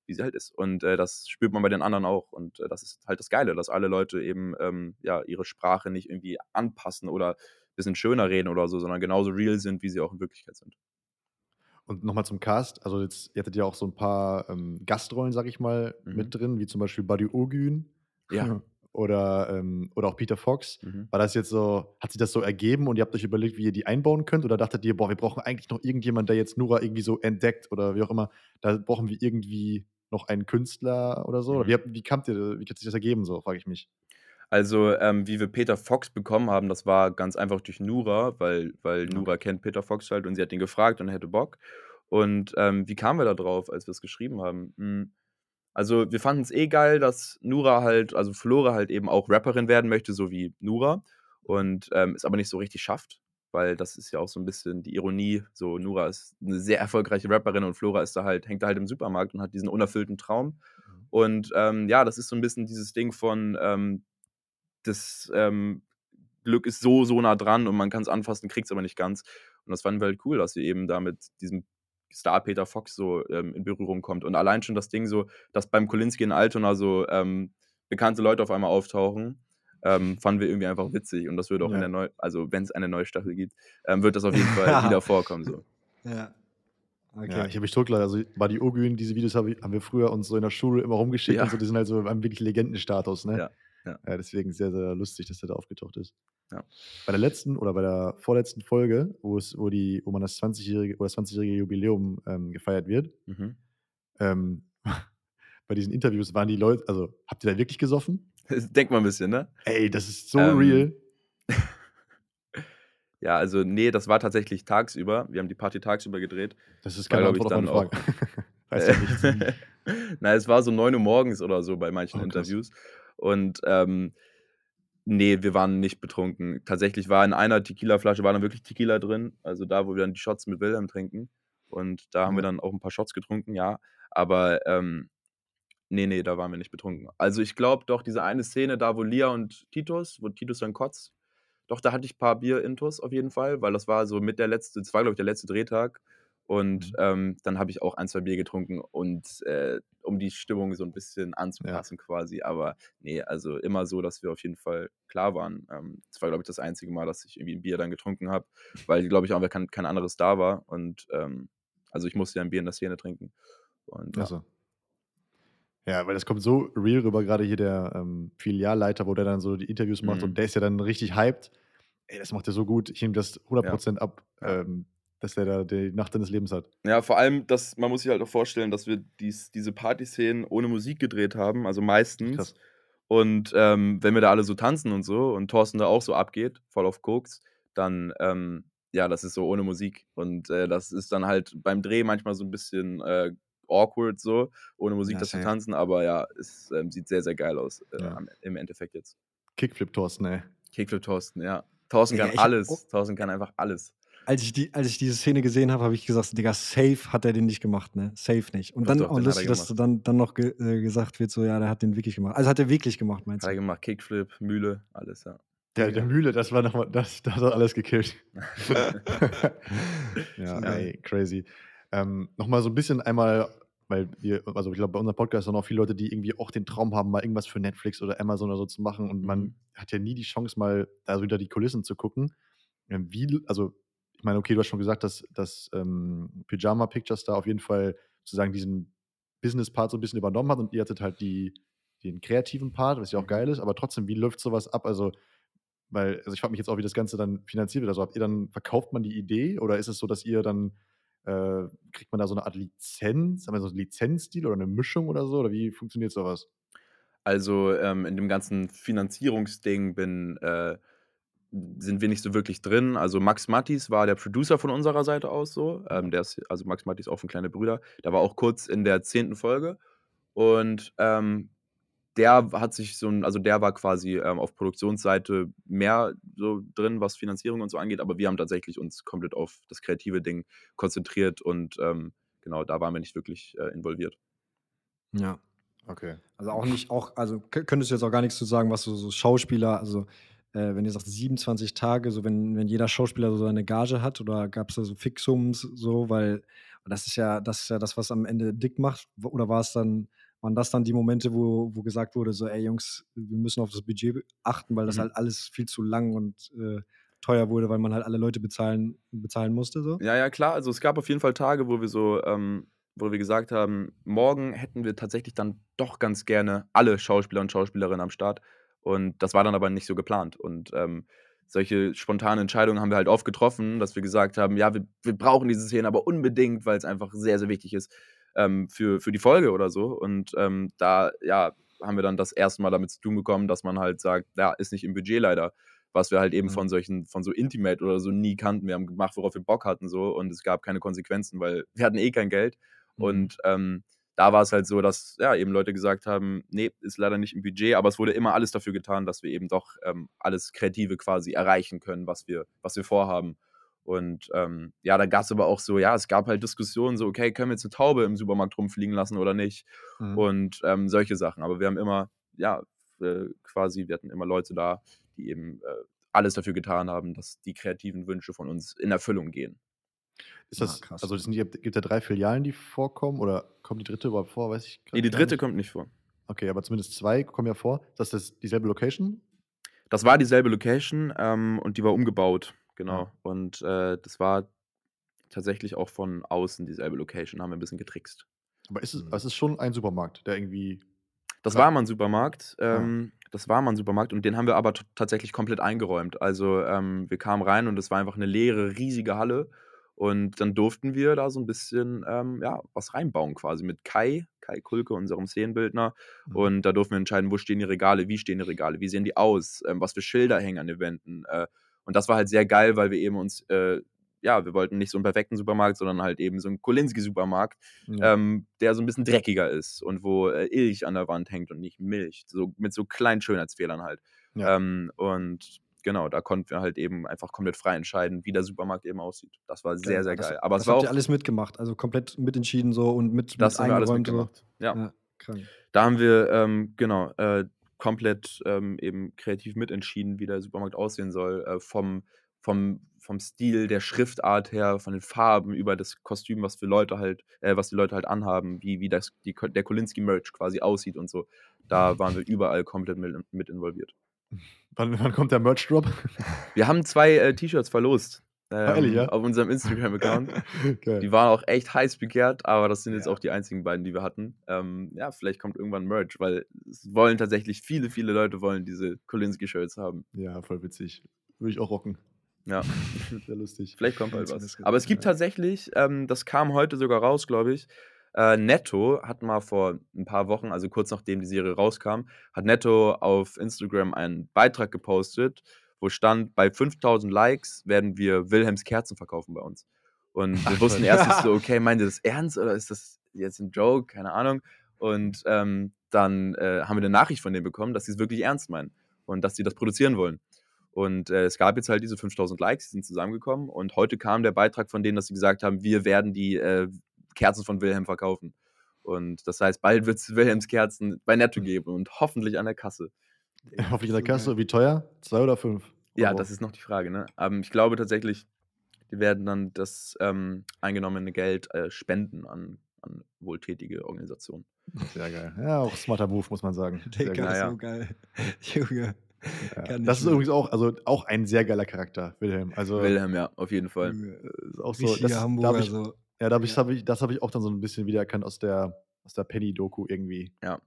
wie sie halt ist. Und äh, das spürt man bei den anderen auch. Und äh, das ist halt das Geile, dass alle Leute eben ähm, ja, ihre Sprache nicht irgendwie anpassen oder ein bisschen schöner reden oder so, sondern genauso real sind, wie sie auch in Wirklichkeit sind. Und nochmal zum Cast. Also jetzt, ihr hattet ja auch so ein paar ähm, Gastrollen, sag ich mal, Mhm. mit drin, wie zum Beispiel Buddy Ogün Ja. oder, ähm, oder auch Peter Fox. Mhm. War das jetzt so, hat sich das so ergeben und ihr habt euch überlegt, wie ihr die einbauen könnt? Oder dachtet ihr, boah, wir brauchen eigentlich noch irgendjemand, der jetzt Nura irgendwie so entdeckt oder wie auch immer, da brauchen wir irgendwie noch einen Künstler oder so? Oder Mhm. wie, habt, wie, kamt ihr, wie hat sich das ergeben, so, frage ich mich. Also, ähm, wie wir Peter Fox bekommen haben, das war ganz einfach durch Nura, weil, weil. Nura kennt Peter Fox halt und sie hat ihn gefragt und er hätte Bock. Und ähm, wie kamen wir da drauf, als wir es geschrieben haben? Hm, Also, wir fanden es eh geil, dass Nura halt, also Flora halt eben auch Rapperin werden möchte, so wie Nura. Und ähm, es aber nicht so richtig schafft, weil das ist ja auch so ein bisschen die Ironie. So, Nura ist eine sehr erfolgreiche Rapperin und Flora ist da halt, hängt da halt im Supermarkt und hat diesen unerfüllten Traum. Und ähm, ja, das ist so ein bisschen dieses Ding von, ähm, das ähm, Glück ist so, so nah dran und man kann es anfassen, kriegt es aber nicht ganz. Und das fanden wir halt cool, dass sie eben da mit diesem Star Peter Fox so ähm, in Berührung kommt. Und allein schon das Ding so, dass beim Kolinski in Altona so ähm, bekannte Leute auf einmal auftauchen, ähm, fanden wir irgendwie einfach witzig. Und das wird auch in Ja. der neuen, also wenn es eine neue Staffel gibt, ähm, wird das auf jeden [laughs] Fall wieder vorkommen. So. Ja. Okay. Ja, ich habe mich totgeladen. Also Buddy Ogün, diese Videos hab ich, haben wir früher uns so in der Schule immer rumgeschickt Ja. und so, die sind halt so haben wirklich Legendenstatus, ne? Ja, ja. deswegen sehr, sehr lustig, dass der da aufgetaucht ist. Ja. Bei der letzten oder bei der vorletzten Folge, wo es, wo die, wo man das 20-jährige oder 20-jährige Jubiläum ähm, gefeiert wird, Mhm. ähm, [laughs] bei diesen Interviews waren die Leute, also habt ihr da wirklich gesoffen? [laughs] Denkt mal ein bisschen, ne? Ey, das ist so Ähm, real. [laughs] Ja, also nee, das war tatsächlich tagsüber. Wir haben die Party tagsüber gedreht. Das ist keine glaube ich, Antwort auf dann meine auch. Frage. Weiß ja nichts. Nein, es war so 9 Uhr morgens oder so bei manchen Oh, krass. Und ähm, nee, wir waren nicht betrunken. Tatsächlich war in einer Tequila-Flasche war dann wirklich Tequila drin. Also da, wo wir dann die Shots mit Wilhelm trinken. Und da haben wir Ja. dann auch ein paar Shots getrunken, ja. Aber ähm, nee, nee, da waren wir nicht betrunken. Also ich glaube doch, diese eine Szene da, wo Lia und Titus, wo Titus dann kotzt, doch, da hatte ich ein paar Bier-Intos auf jeden Fall, weil das war so mit der letzte, das war, glaube ich, der letzte Drehtag. Und Mhm. ähm, dann habe ich auch ein, zwei Bier getrunken und äh, um die Stimmung so ein bisschen anzupassen quasi. Aber nee, also immer so, dass wir auf jeden Fall klar waren. Ähm, das war, glaube ich, das einzige Mal, dass ich irgendwie ein Bier dann getrunken habe, weil, glaube ich, auch kein, kein anderes da war. Und ähm, also ich musste ja ein Bier in der Szene trinken. Und ja. Achso. Ja, weil das kommt so real rüber, gerade hier der ähm, Filialleiter, wo der dann so die Interviews macht Mhm. und der ist ja dann richtig hyped. Ey, das macht er so gut. Ich nehme das 100% ab, Ja. ähm, dass der da die Nacht seines Lebens hat. Ja, vor allem, dass man muss sich halt auch vorstellen, dass wir dies, diese Partyszenen ohne Musik gedreht haben, also meistens. Krass. Und ähm, wenn wir da alle so tanzen und so und Thorsten da auch so abgeht, voll auf Koks, dann, ähm, ja, das ist so ohne Musik. Und äh, das ist dann halt beim Dreh manchmal so ein bisschen äh, awkward so, ohne Musik Ja, das zu tanzen, aber ja, es ähm, sieht sehr, sehr geil aus äh, Ja. im Endeffekt jetzt. Kickflip Thorsten, ey. Kickflip Thorsten, ja. Thorsten Digga, kann hab alles. Thorsten kann einfach alles. Als ich, die, als ich diese Szene gesehen habe, habe ich gesagt, Digga, safe hat er den nicht gemacht, ne? Safe nicht. Und Doch, dann auch hat lustig, dass dann, dann noch ge äh, gesagt wird, so, ja, der hat den wirklich gemacht. Also hat er wirklich gemacht, meinst Hat er du? gemacht, Kickflip, Mühle, alles, ja. Der, der Mühle, das war nochmal, das, das hat alles gekillt. [laughs] ja, Ja. ey, crazy. Ähm, nochmal so ein bisschen einmal, weil wir, also ich glaube, bei unserem Podcast sind auch viele Leute, die irgendwie auch den Traum haben, mal irgendwas für Netflix oder Amazon oder so zu machen und man Mhm. hat ja nie die Chance, mal da so hinter die Kulissen zu gucken. Ähm, Wie, also, ich meine, okay, du hast schon gesagt, dass, dass ähm, Pyjama Pictures da auf jeden Fall sozusagen diesen Business-Part so ein bisschen übernommen hat und ihr hattet halt die, den kreativen Part, was ja auch Mhm. geil ist, aber trotzdem, wie läuft sowas ab? Also, weil, also ich frage mich jetzt auch, wie das Ganze dann finanziert wird. Also habt ihr dann, verkauft man die Idee oder ist es so, dass ihr dann, äh, kriegt man da so eine Art Lizenz, haben wir so einen Lizenzdeal oder eine Mischung oder so? Oder wie funktioniert sowas? Also ähm, in dem ganzen Finanzierungsding bin, äh, sind wir nicht so wirklich drin. Also Max Mattis war der Producer von unserer Seite aus so. Ähm, der ist, also Max Mattis auch von Kleine Brüder. Der war auch kurz in der zehnten Folge. Und ähm, der hat sich so ein, also der war quasi ähm, auf Produktionsseite mehr so drin, was Finanzierung und so angeht, aber wir haben tatsächlich uns komplett auf das kreative Ding konzentriert und ähm, genau, da waren wir nicht wirklich äh, involviert. Ja. Okay. Also auch nicht, auch, also könntest du jetzt auch gar nichts zu sagen, was so, so Schauspieler, also äh, wenn ihr sagt 27 Tage, so wenn, wenn jeder Schauspieler so seine Gage hat oder gab es da so Fixums so, weil das ist ja, das ist ja das, was am Ende dick macht. Oder war es dann, waren das dann die Momente, wo, wo gesagt wurde, so, ey Jungs, wir müssen auf das Budget achten, weil das Mhm. halt alles viel zu lang und äh, teuer wurde, weil man halt alle Leute bezahlen, bezahlen musste. So. Ja, ja, klar. Also es gab auf jeden Fall Tage, wo wir so, ähm, wo wir gesagt haben, morgen hätten wir tatsächlich dann doch ganz gerne alle Schauspieler und Schauspielerinnen am Start. Und das war dann aber nicht so geplant. Und ähm, solche spontanen Entscheidungen haben wir halt oft getroffen, dass wir gesagt haben, ja, wir, wir brauchen diese Szene aber unbedingt, weil es einfach sehr, sehr wichtig ist ähm, für, für die Folge oder so. Und ähm, da, ja, haben wir dann das erste Mal damit zu tun bekommen, dass man halt sagt, ja, ist nicht im Budget leider. Was wir halt eben Mhm. von solchen, von so Intimate oder so nie kannten. Wir haben gemacht, worauf wir Bock hatten, so und es gab keine Konsequenzen, weil [laughs] wir hatten eh kein Geld. Mhm. Und ähm, da war es halt so, dass ja eben Leute gesagt haben, nee, ist leider nicht im Budget, aber es wurde immer alles dafür getan, dass wir eben doch ähm, alles Kreative quasi erreichen können, was wir, was wir vorhaben. Und ähm, ja, da gab es aber auch so, ja, es gab halt Diskussionen, so, okay, können wir jetzt eine Taube im Supermarkt rumfliegen lassen oder nicht? Mhm. Und ähm, solche Sachen. Aber wir haben immer, ja, äh, quasi, wir hatten immer Leute da, die eben äh, alles dafür getan haben, dass die kreativen Wünsche von uns in Erfüllung gehen. Ist das, Ah, krass. also es sind, gibt ja drei Filialen, die vorkommen oder kommt die dritte überhaupt vor? Weiß ich Nee, die dritte nicht. kommt nicht vor. Okay, aber zumindest zwei kommen ja vor. Ist das dieselbe Location? Das war dieselbe Location ähm, und die war umgebaut, genau. Ja. Und äh, das war tatsächlich auch von außen dieselbe Location, haben wir ein bisschen getrickst. Aber ist es, Mhm. es ist schon ein Supermarkt, der irgendwie. Das Ja. war mal ein Supermarkt. Ähm, Das war mal ein Supermarkt und den haben wir aber tatsächlich komplett eingeräumt. Also ähm, wir kamen rein und es war einfach eine leere, riesige Halle. Und dann durften wir da so ein bisschen ähm, ja, was reinbauen quasi mit Kai, Kai Kulke, unserem Szenenbildner. Mhm. Und da durften wir entscheiden, wo stehen die Regale, wie stehen die Regale, wie sehen die aus, ähm, was für Schilder hängen an den Wänden. Äh, Und das war halt sehr geil, weil wir eben uns, äh, ja, wir wollten nicht so einen perfekten Supermarkt, sondern halt eben so einen Kolinski-Supermarkt, Ja. ähm, der so ein bisschen dreckiger ist und wo äh, Ilch an der Wand hängt und nicht Milch. So mit so kleinen Schönheitsfehlern halt. Ja. Ähm, und genau, da konnten wir halt eben einfach komplett frei entscheiden, wie der Supermarkt eben aussieht. Das war sehr, sehr Das- geil. Aber das es war habt auch, ihr alles mitgemacht, also komplett mitentschieden so und mit, das mit haben wir alles eingeräumt. so. mitgemacht. Ja. Ja, krank. Da haben wir, ähm, genau, äh, komplett ähm, eben kreativ mitentschieden, wie der Supermarkt aussehen soll. Äh, vom, vom, vom Stil, der Schriftart her, von den Farben, über das Kostüm, was für Leute halt, äh, was die Leute halt anhaben, wie, wie das, die, der Kolinski-Merch quasi aussieht und so. Da waren wir überall komplett mit, mit involviert. Wann, wann kommt der Merch-Drop? [laughs] Wir haben zwei äh, T-Shirts verlost. Ähm, ehrlich, ja? Auf unserem Instagram-Account. [laughs] Geil. Die waren auch echt heiß begehrt, aber das sind jetzt Ja. auch die einzigen beiden, die wir hatten. Ähm, ja, vielleicht kommt irgendwann Merch, weil es wollen tatsächlich viele, viele Leute wollen diese Kolinski-Shirts haben. Ja, voll witzig. Würde ich auch rocken. Ja, [laughs] Sehr lustig. vielleicht kommt bald was. Aber es gibt tatsächlich, ähm, das kam heute sogar raus, glaube ich. Äh, Netto hat mal vor ein paar Wochen, also kurz nachdem die Serie rauskam, hat Netto auf Instagram einen Beitrag gepostet, wo stand, bei 5000 Likes werden wir Wilhelms Kerzen verkaufen bei uns. Und wir Ach, wussten erst nicht so, okay, meint ihr das ernst oder ist das jetzt ein Joke? Keine Ahnung. Und ähm, dann äh, haben wir eine Nachricht von denen bekommen, dass sie es wirklich ernst meinen und dass sie das produzieren wollen. Und äh, es gab jetzt halt diese 5000 Likes, die sind zusammengekommen. Und heute kam der Beitrag von denen, dass sie gesagt haben, wir werden die äh, Kerzen von Wilhelm verkaufen. Und das heißt, bald wird es Wilhelms Kerzen bei Netto [laughs] geben und hoffentlich an der Kasse. Hoffentlich in der Kasse. geil. Wie teuer? Zwei oder fünf? Ja, Euro? das ist noch die Frage. Ne? Ähm, ich glaube tatsächlich, die werden dann das ähm, eingenommene Geld äh, spenden an, an wohltätige Organisationen. Sehr geil. Ja, auch smarter Move, muss man sagen. [laughs] Sehr Digga, ja. so geil. [laughs] Junge. Ja. Das ist mehr. übrigens auch, also auch ein sehr geiler Charakter, Wilhelm. Also Wilhelm, ja, auf jeden Fall. Ist auch so, das, da Hamburger. ich, so. Ja, da hab ich, Ja. hab ich, das habe ich auch dann so ein bisschen wiedererkannt aus der, aus der Penny-Doku irgendwie. Ja.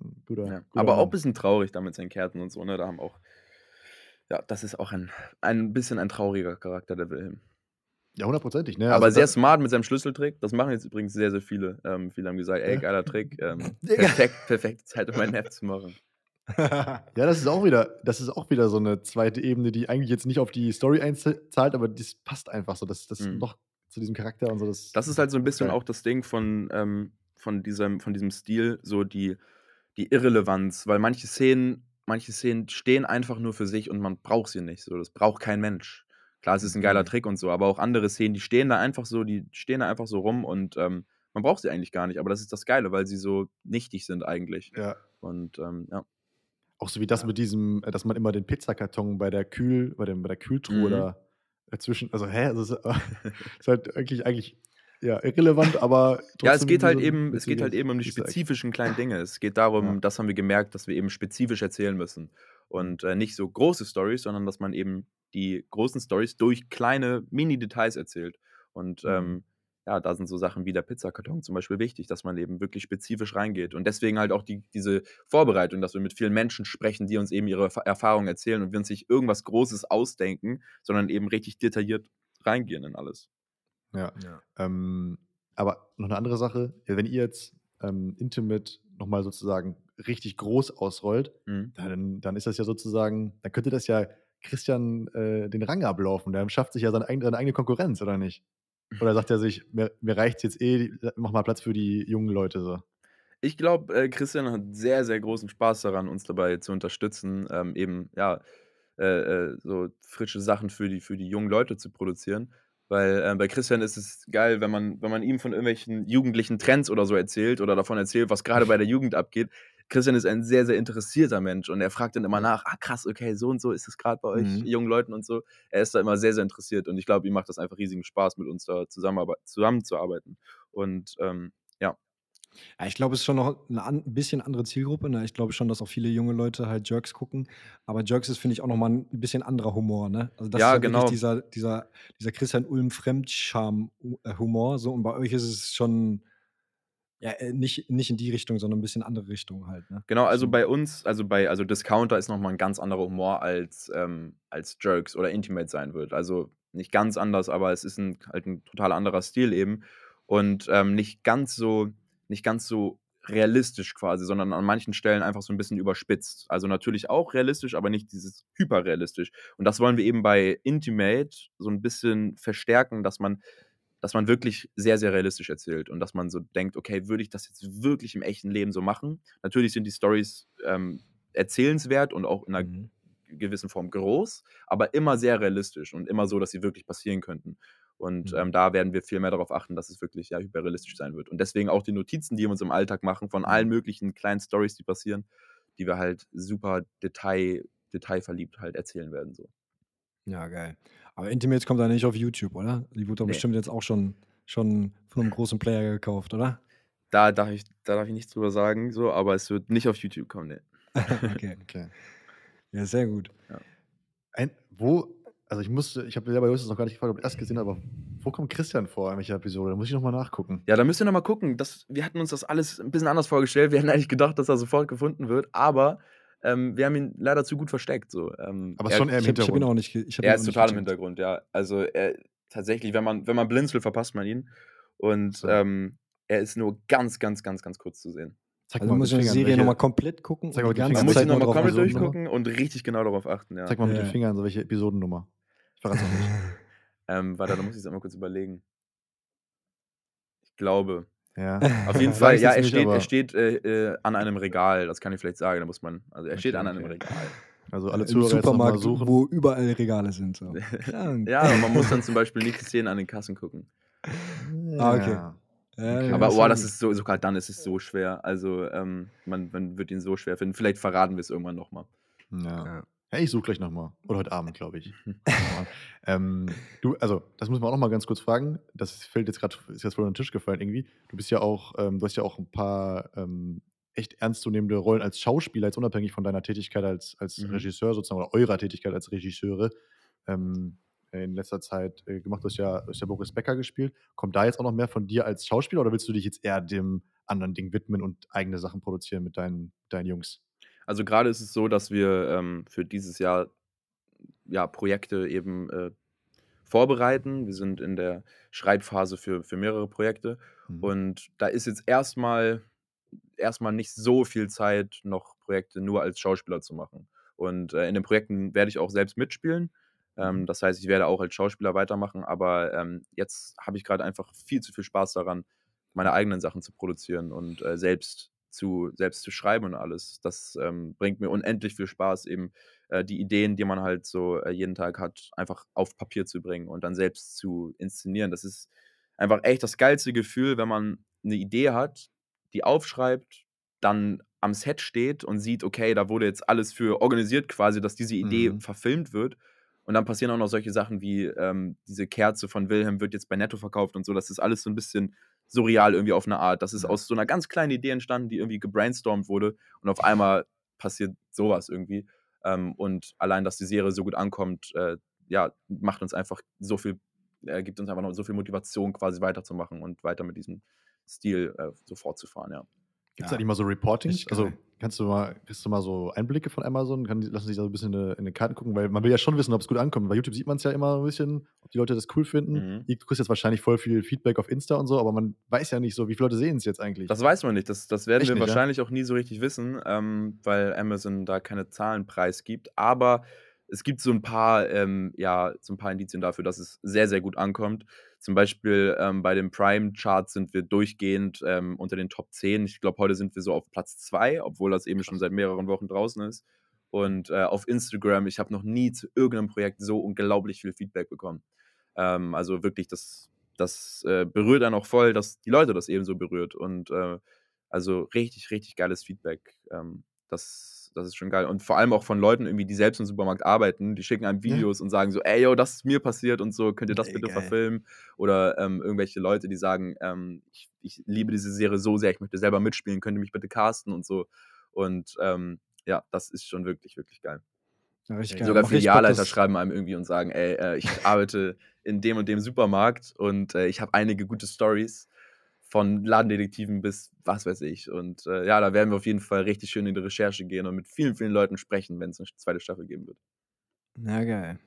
Ähm, Guter, Ja. guter Aber auch ein Mann. bisschen traurig da mit seinen Kerzen und so, ne? Da haben auch. Ja, das ist auch ein, ein bisschen ein trauriger Charakter, der Wilhelm. Ja, hundertprozentig, ne? Aber Also sehr smart mit seinem Schlüsseltrick. Das machen jetzt übrigens sehr, sehr viele. Ähm, viele haben gesagt, ey, geiler Trick. [laughs] Ähm, perfekt, perfekte Zeit, um ein Nap zu machen. [laughs] Ja, das ist auch wieder, das ist auch wieder so eine zweite Ebene, die eigentlich jetzt nicht auf die Story einzahlt, aber das passt einfach so. Das, das Mhm. noch zu diesem Charakter und so. Das, Das ist halt so ein bisschen geil. auch das Ding von, ähm, von, diesem, von diesem Stil, so die, die Irrelevanz, weil manche Szenen, manche Szenen stehen einfach nur für sich und man braucht sie nicht. So, das braucht kein Mensch. Klar, es ist ein geiler Mhm. Trick und so, aber auch andere Szenen, die stehen da einfach so, die stehen da einfach so rum und ähm, man braucht sie eigentlich gar nicht. Aber das ist das Geile, weil sie so nichtig sind eigentlich. Ja. Und ähm, ja. Auch so wie das mit diesem, äh, dass man immer den Pizzakarton bei der Kühl, bei, dem, bei der Kühltruhe Mhm. da dazwischen, also hä, also, es ist, [laughs] ist halt eigentlich, eigentlich ja, irrelevant, aber Ja, es geht halt eben, es geht halt eben um die spezifischen kleinen Dinge. Es geht darum, Ja. das haben wir gemerkt, dass wir eben spezifisch erzählen müssen. Und äh, nicht so große Stories, sondern dass man eben die großen Stories durch kleine Mini-Details erzählt. Und Mhm. ähm, ja, da sind so Sachen wie der Pizzakarton zum Beispiel wichtig, dass man eben wirklich spezifisch reingeht. Und deswegen halt auch die, diese Vorbereitung, dass wir mit vielen Menschen sprechen, die uns eben ihre Erfa- Erfahrungen erzählen und wir uns nicht irgendwas Großes ausdenken, sondern eben richtig detailliert reingehen in alles. Ja. Ja. Ähm, aber noch eine andere Sache, wenn ihr jetzt ähm, Intimate nochmal sozusagen richtig groß ausrollt, Mhm. dann, dann ist das ja sozusagen, dann könnte das ja Christian äh, den Rang ablaufen. Der schafft sich ja seine, eigene- seine eigene Konkurrenz, oder nicht? Oder sagt er sich, mir, mir reicht jetzt eh, mach mal Platz für die jungen Leute so. Ich glaube, äh, Christian hat sehr, sehr großen Spaß daran, uns dabei zu unterstützen, ähm, eben, ja, äh, äh, so frische Sachen für die, für die jungen Leute zu produzieren. Weil äh, bei Christian ist es geil, wenn man, wenn man ihm von irgendwelchen jugendlichen Trends oder so erzählt oder davon erzählt, was gerade bei der Jugend abgeht. Christian ist ein sehr, sehr interessierter Mensch und er fragt dann immer nach, ah krass, okay, so und so ist es gerade bei euch Mhm. jungen Leuten und so. Er ist da immer sehr, sehr interessiert und ich glaube, ihm macht das einfach riesigen Spaß, mit uns da zusammenzuarbeiten. Und ähm, ja, Ja, ich glaube, es ist schon noch eine an, ein bisschen andere Zielgruppe. Ne? Ich glaube schon, dass auch viele junge Leute halt Jerks gucken. Aber Jerks ist, finde ich, auch noch mal ein bisschen anderer Humor. Ne? Also das Ja, ist ja genau. dieser, dieser, dieser Christian Ulm Fremdscham-Humor. So, und bei euch ist es schon ja, äh, nicht, nicht in die Richtung, sondern ein bisschen andere Richtung halt. Ne? Genau, also So. bei uns, also bei, also Discounter ist nochmal ein ganz anderer Humor als, ähm, als Jerks oder Intimate sein wird. Also nicht ganz anders, aber es ist ein, halt ein total anderer Stil eben. Und ähm, nicht ganz so, nicht ganz so realistisch quasi, sondern an manchen Stellen einfach so ein bisschen überspitzt. Also natürlich auch realistisch, aber nicht dieses hyperrealistisch. Und das wollen wir eben bei Intimate so ein bisschen verstärken, dass man dass man wirklich sehr, sehr realistisch erzählt und dass man so denkt, okay, würde ich das jetzt wirklich im echten Leben so machen? Natürlich sind die Stories ähm, erzählenswert und auch in einer Mhm. gewissen Form groß, aber immer sehr realistisch und immer so, dass sie wirklich passieren könnten. Und Mhm. ähm, da werden wir viel mehr darauf achten, dass es wirklich ja, hyperrealistisch sein wird. Und deswegen auch die Notizen, die wir uns im Alltag machen, von allen möglichen kleinen Stories, die passieren, die wir halt super detail, detailverliebt halt erzählen werden. So. Ja, geil. Aber Intimates kommt da nicht auf YouTube, oder? Die wurde doch Nee. bestimmt jetzt auch schon, schon von einem großen Player gekauft, oder? Da darf ich, da darf ich nichts drüber sagen, so, aber es wird nicht auf YouTube kommen. Nee. [laughs] okay. Okay. Ja, sehr gut. Ein, wo, also ich musste, ich habe bei Justus noch gar nicht gefragt, ob er das gesehen hat, aber wo kommt Christian vor in welcher Episode? Da muss ich nochmal nachgucken. Ja, da müsst ihr nochmal gucken. Das, wir hatten uns das alles ein bisschen anders vorgestellt. Wir hätten eigentlich gedacht, dass er sofort gefunden wird, aber ähm, wir haben ihn leider zu gut versteckt. So. Ähm, Aber er, schon eher im Ich habe hab ihn Hintergrund. auch nicht. Ich hab ihn er auch ist nicht total im. Hintergrund, ja. Also er, tatsächlich, wenn man, wenn man blinzelt, verpasst man ihn. Und So. ähm, er ist nur ganz, ganz, ganz, ganz kurz zu sehen. Zeig Also mal muss ich die Serie nochmal komplett gucken. Sag und mal die Fingern, muss zeig nochmal komplett durchgucken und richtig genau darauf achten, ja. Zeig mal mit Ja. den Fingern, so welche Episodennummer. Ich verrate noch nicht. [laughs] Ähm, warte, da muss ich es einmal kurz überlegen. Ich glaube. Ja. [laughs] Auf jeden Fall, ja, er steht, er steht äh, äh, an einem Regal, das kann ich vielleicht sagen, da muss man, also er steht Okay, an einem okay. Regal. Also alle Im Zuhörer mal Supermarkt, suchen. wo überall Regale sind. So. [laughs] Ja, man muss dann zum Beispiel nicht Szenen an den Kassen gucken. Ah, okay. Ja. Okay. Aber boah, das ist so, sogar dann ist es so schwer. Also ähm, man, man wird ihn so schwer finden. Vielleicht verraten wir es irgendwann nochmal. Ja. Ja. Hey, ich suche gleich nochmal. Oder heute Abend, glaube ich. ähm, du, also, das muss man auch nochmal ganz kurz fragen. Das fällt jetzt gerade, ist jetzt wohl auf den Tisch gefallen irgendwie. Du bist ja auch, ähm, du hast ja auch ein paar ähm, echt ernstzunehmende Rollen als Schauspieler, jetzt unabhängig von deiner Tätigkeit als, als Mhm. Regisseur sozusagen oder eurer Tätigkeit als Regisseure. Ähm, in letzter Zeit äh, gemacht. Du hast, ja, du hast ja Boris Becker gespielt. Kommt da jetzt auch noch mehr von dir als Schauspieler oder willst du dich jetzt eher dem anderen Ding widmen und eigene Sachen produzieren mit deinen, deinen Jungs? Also gerade ist es so, dass wir ähm, für dieses Jahr ja, Projekte eben äh, vorbereiten. Wir sind in der Schreibphase für, für mehrere Projekte. Mhm. Und da ist jetzt erstmal erstmal nicht so viel Zeit, noch Projekte nur als Schauspieler zu machen. Und äh, in den Projekten werde ich auch selbst mitspielen. Ähm, das heißt, ich werde auch als Schauspieler weitermachen, aber ähm, jetzt habe ich gerade einfach viel zu viel Spaß daran, meine eigenen Sachen zu produzieren und äh, selbst zu, selbst zu schreiben und alles. Das ähm, bringt mir unendlich viel Spaß, eben äh, die Ideen, die man halt so äh, jeden Tag hat, einfach auf Papier zu bringen und dann selbst zu inszenieren. Das ist einfach echt das geilste Gefühl, wenn man eine Idee hat, die aufschreibt, dann am Set steht und sieht, okay, da wurde jetzt alles für organisiert quasi, dass diese Idee Mhm. verfilmt wird. Und dann passieren auch noch solche Sachen wie ähm, diese Kerze von Wilhelm wird jetzt bei Netto verkauft und so. Das ist alles so ein bisschen surreal irgendwie auf eine Art. Das ist Ja. aus so einer ganz kleinen Idee entstanden, die irgendwie gebrainstormt wurde und auf einmal passiert sowas irgendwie. Ähm, und allein, dass die Serie so gut ankommt, äh, ja, macht uns einfach so viel, äh, gibt uns einfach noch so viel Motivation, quasi weiterzumachen und weiter mit diesem Stil äh, so fortzufahren, ja. Gibt es Ja. eigentlich mal so Reportings? Richtig Also. Kannst du mal, kriegst du mal so Einblicke von Amazon? Kann, lassen sich da so ein bisschen in, in den Karten gucken, weil man will ja schon wissen, ob es gut ankommt. Bei YouTube sieht man es ja immer ein bisschen, ob die Leute das cool finden. Mhm. Ihr kriegst jetzt wahrscheinlich voll viel Feedback auf Insta und so, aber man weiß ja nicht so, wie viele Leute sehen es jetzt eigentlich. Das weiß man nicht. Das, das werden Echt wir nicht, ja? wahrscheinlich auch nie so richtig wissen, ähm, weil Amazon da keine Zahlen preisgibt. Aber es gibt so ein paar, ähm, ja, so ein paar Indizien dafür, dass es sehr, sehr gut ankommt. Zum Beispiel ähm, bei den Prime-Charts sind wir durchgehend ähm, unter den Top 10. Ich glaube, heute sind wir so auf Platz 2, obwohl das eben schon seit mehreren Wochen draußen ist. Und äh, auf Instagram, ich habe noch nie zu irgendeinem Projekt so unglaublich viel Feedback bekommen. Ähm, also wirklich, das, das äh, berührt einen auch voll, dass die Leute das eben so berührt. Und äh, also richtig, richtig geiles Feedback. Ähm, das, das ist schon geil. Und vor allem auch von Leuten irgendwie, die selbst im Supermarkt arbeiten, die schicken einem Ja. Videos und sagen so, ey, yo, das ist mir passiert und so, könnt ihr das Ey, bitte geil. verfilmen? Oder ähm, irgendwelche Leute, die sagen, ähm, ich, ich liebe diese Serie so sehr, ich möchte selber mitspielen, könnt ihr mich bitte casten und so. Und ähm, ja, das ist schon wirklich, wirklich geil. Ja, richtig. Sogar Filialleiter schreiben einem irgendwie und sagen, ey, äh, ich arbeite in dem und dem Supermarkt und äh, ich habe einige gute Stories von Ladendetektiven bis was weiß ich. Und äh, ja, da werden wir auf jeden Fall richtig schön in die Recherche gehen und mit vielen, vielen Leuten sprechen, wenn es eine zweite Staffel geben wird. Na geil.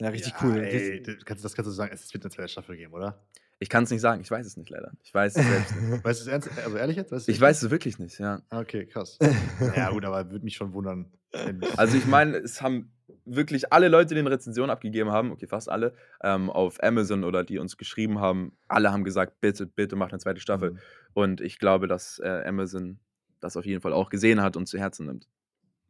Ja, richtig cool. Ey, das kannst, das kannst du sagen, es wird eine zweite Staffel geben, oder? Ich kann es nicht sagen, ich weiß es nicht leider. Ich weiß es selbst nicht. [laughs] Weißt du es ernst? Also ehrlich jetzt? Weißt du Ich weiß es wirklich nicht, ja. Ah, Okay, krass. [laughs] ja, gut, aber würde mich schon wundern. wenn- [laughs] Also ich meine, es haben wirklich alle Leute, die eine Rezension abgegeben haben, okay, fast alle, ähm, auf Amazon oder die uns geschrieben haben, alle haben gesagt, bitte, bitte macht eine zweite Staffel. Mhm. Und ich glaube, dass äh, Amazon das auf jeden Fall auch gesehen hat und zu Herzen nimmt.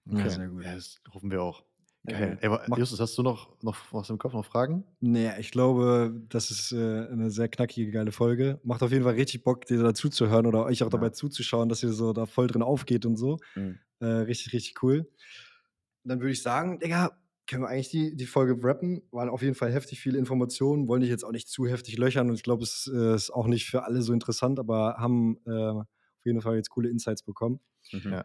Ja, sehr gut. Ja, das hoffen wir auch. Geil. Ey, wa- mach- Justus, hast du noch, noch was im Kopf, noch Fragen? Nee, ich glaube, das ist äh, eine sehr knackige, geile Folge. Macht auf jeden Fall richtig Bock, dir dazu zu hören oder euch auch Ja. dabei zuzuschauen, dass ihr so da voll drin aufgeht und so. Mhm. Äh, richtig, richtig cool. Dann würde ich sagen, Digga, können wir eigentlich die, die Folge rappen? Waren auf jeden Fall heftig viele Informationen, wollen dich jetzt auch nicht zu heftig löchern und ich glaube, es äh, ist auch nicht für alle so interessant, aber haben äh, auf jeden Fall jetzt coole Insights bekommen. Mhm. Ja.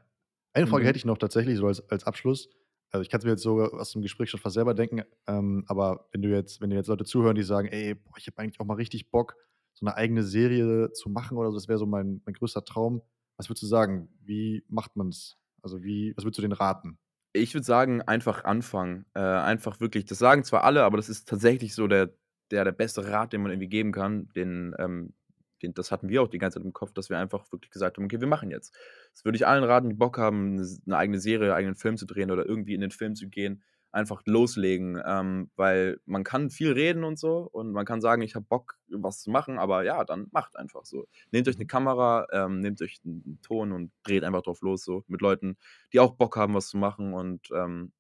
Eine Frage Mhm. hätte ich noch tatsächlich, so als, als Abschluss. Also ich kann es mir jetzt sogar aus dem Gespräch schon fast selber denken, ähm, aber wenn du jetzt, wenn dir jetzt Leute zuhören, die sagen, ey, boah, ich habe eigentlich auch mal richtig Bock, so eine eigene Serie zu machen oder so, das wäre so mein, mein größter Traum. Was würdest du sagen? Wie macht man es? Also wie, was würdest du denen raten? Ich würde sagen, einfach anfangen. Äh, einfach wirklich, das sagen zwar alle, aber das ist tatsächlich so der, der, der beste Rat, den man irgendwie geben kann. Den, ähm, den, das hatten wir auch die ganze Zeit im Kopf, dass wir einfach wirklich gesagt haben, okay, wir machen jetzt. Das würde ich allen raten, die Bock haben, eine, eigene Serie, einen eigenen Film zu drehen oder irgendwie in den Film zu gehen. Einfach loslegen, ähm, weil man kann viel reden und so und man kann sagen, ich habe Bock, was zu machen, aber ja, dann macht einfach so. Nehmt euch eine Kamera, ähm, nehmt euch einen Ton und dreht einfach drauf los, so mit Leuten, die auch Bock haben, was zu machen und ähm,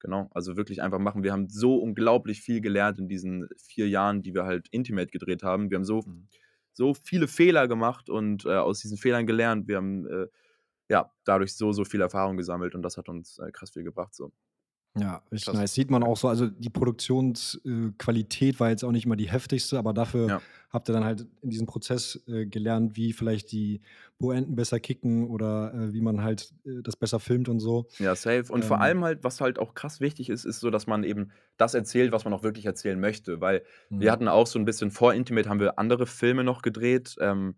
genau, also wirklich einfach machen. Wir haben so unglaublich viel gelernt in diesen vier Jahren, die wir halt Intimate gedreht haben. Wir haben so, Mhm. so viele Fehler gemacht und äh, aus diesen Fehlern gelernt. Wir haben äh, ja dadurch so, so viel Erfahrung gesammelt und das hat uns äh, krass viel gebracht. So. Ja, Krass. nice. Sieht man auch so, also die Produktionsqualität war jetzt auch nicht immer die heftigste, aber dafür Ja. habt ihr dann halt in diesem Prozess äh, gelernt, wie vielleicht die Poenten besser kicken oder äh, wie man halt äh, das besser filmt und so. Ja, safe. Und vor Ähm. allem halt, was halt auch krass wichtig ist, ist so, dass man eben das erzählt, was man auch wirklich erzählen möchte. Weil wir Mhm. hatten auch so ein bisschen vor Intimate haben wir andere Filme noch gedreht. Ähm,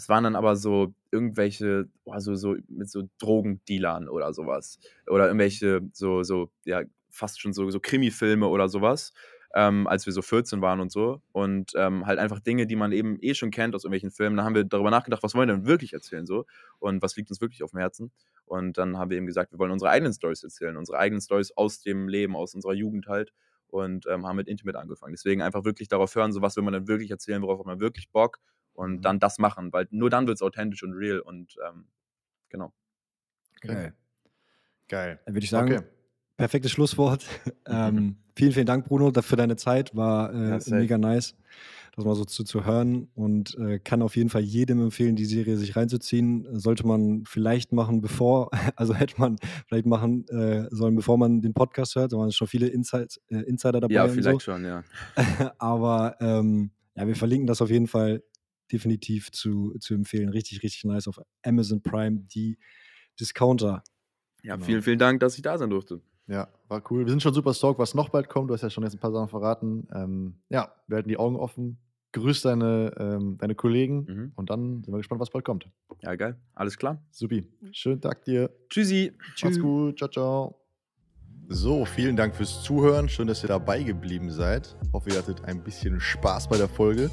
das waren dann aber so irgendwelche, boah, so, mit so Drogendealern oder sowas. Oder irgendwelche so, so, ja, fast schon so, so Krimi-Filme oder sowas, ähm, als wir so 14 waren und so. Und ähm, halt einfach Dinge, die man eben eh schon kennt aus irgendwelchen Filmen. Da haben wir darüber nachgedacht, was wollen wir denn wirklich erzählen so und was liegt uns wirklich auf dem Herzen. Und dann haben wir eben gesagt, wir wollen unsere eigenen Stories erzählen, unsere eigenen Stories aus dem Leben, aus unserer Jugend halt. Und ähm, haben mit Intimate angefangen. Deswegen einfach wirklich darauf hören, so was will man denn wirklich erzählen, worauf hat man wirklich Bock und Mhm. dann das machen, weil nur dann wird es authentisch und real und ähm, genau. Geil. Geil. Dann würde ich sagen, Okay. perfektes Schlusswort. [laughs] ähm, vielen, vielen Dank, Bruno, für deine Zeit. War äh, Ja, mega nice, das mal so zu, zu hören und äh, kann auf jeden Fall jedem empfehlen, die Serie sich reinzuziehen. Sollte man vielleicht machen, bevor, [laughs] also hätte man vielleicht machen äh, sollen, bevor man den Podcast hört. Da waren schon viele Insights, äh, Insider dabei. Ja, und vielleicht so. schon, ja. [laughs] Aber ähm, ja, wir verlinken das auf jeden Fall definitiv zu, zu empfehlen. Richtig, richtig nice auf Amazon Prime, die Discounter. Ja, Genau. vielen, vielen Dank, dass ich da sein durfte. Ja, war cool. Wir sind schon super stoked, was noch bald kommt. Du hast ja schon jetzt ein paar Sachen verraten. Ähm, ja, wir halten die Augen offen. Grüß deine, ähm, deine Kollegen Mhm. und dann sind wir gespannt, was bald kommt. Ja, geil. Alles klar. Supi. Schönen Tag dir. Tschüssi. Macht's gut. Ciao, ciao. So, vielen Dank fürs Zuhören. Schön, dass ihr dabei geblieben seid. Hoffe, ihr hattet ein bisschen Spaß bei der Folge.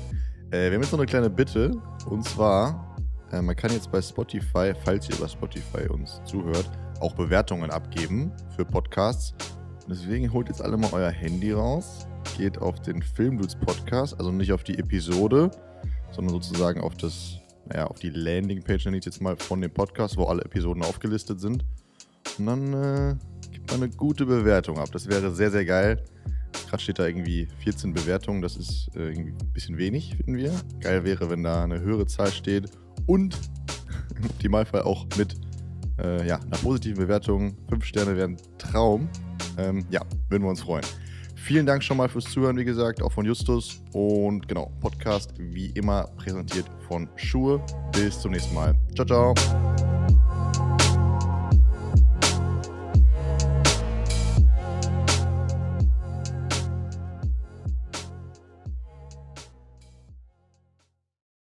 Äh, wir haben jetzt noch eine kleine Bitte. Und zwar, äh, man kann jetzt bei Spotify, falls ihr über Spotify uns zuhört, auch Bewertungen abgeben für Podcasts. Deswegen holt jetzt alle mal euer Handy raus, geht auf den Filmdudes Podcast, also nicht auf die Episode, sondern sozusagen auf das, naja, auf die Landingpage, nenne ich jetzt mal, von dem Podcast, wo alle Episoden aufgelistet sind. Und dann äh, gibt man eine gute Bewertung ab. Das wäre sehr, sehr geil. Gerade steht da irgendwie 14 Bewertungen. Das ist äh, irgendwie ein bisschen wenig, finden wir. Geil wäre, wenn da eine höhere Zahl steht. Und [laughs] im Optimalfall auch mit äh, ja, einer positiven Bewertung. Fünf Sterne wären Traum. Ähm, ja, würden wir uns freuen. Vielen Dank schon mal fürs Zuhören, wie gesagt, auch von Justus. Und genau, Podcast wie immer präsentiert von Schuhe. Bis zum nächsten Mal. Ciao, ciao.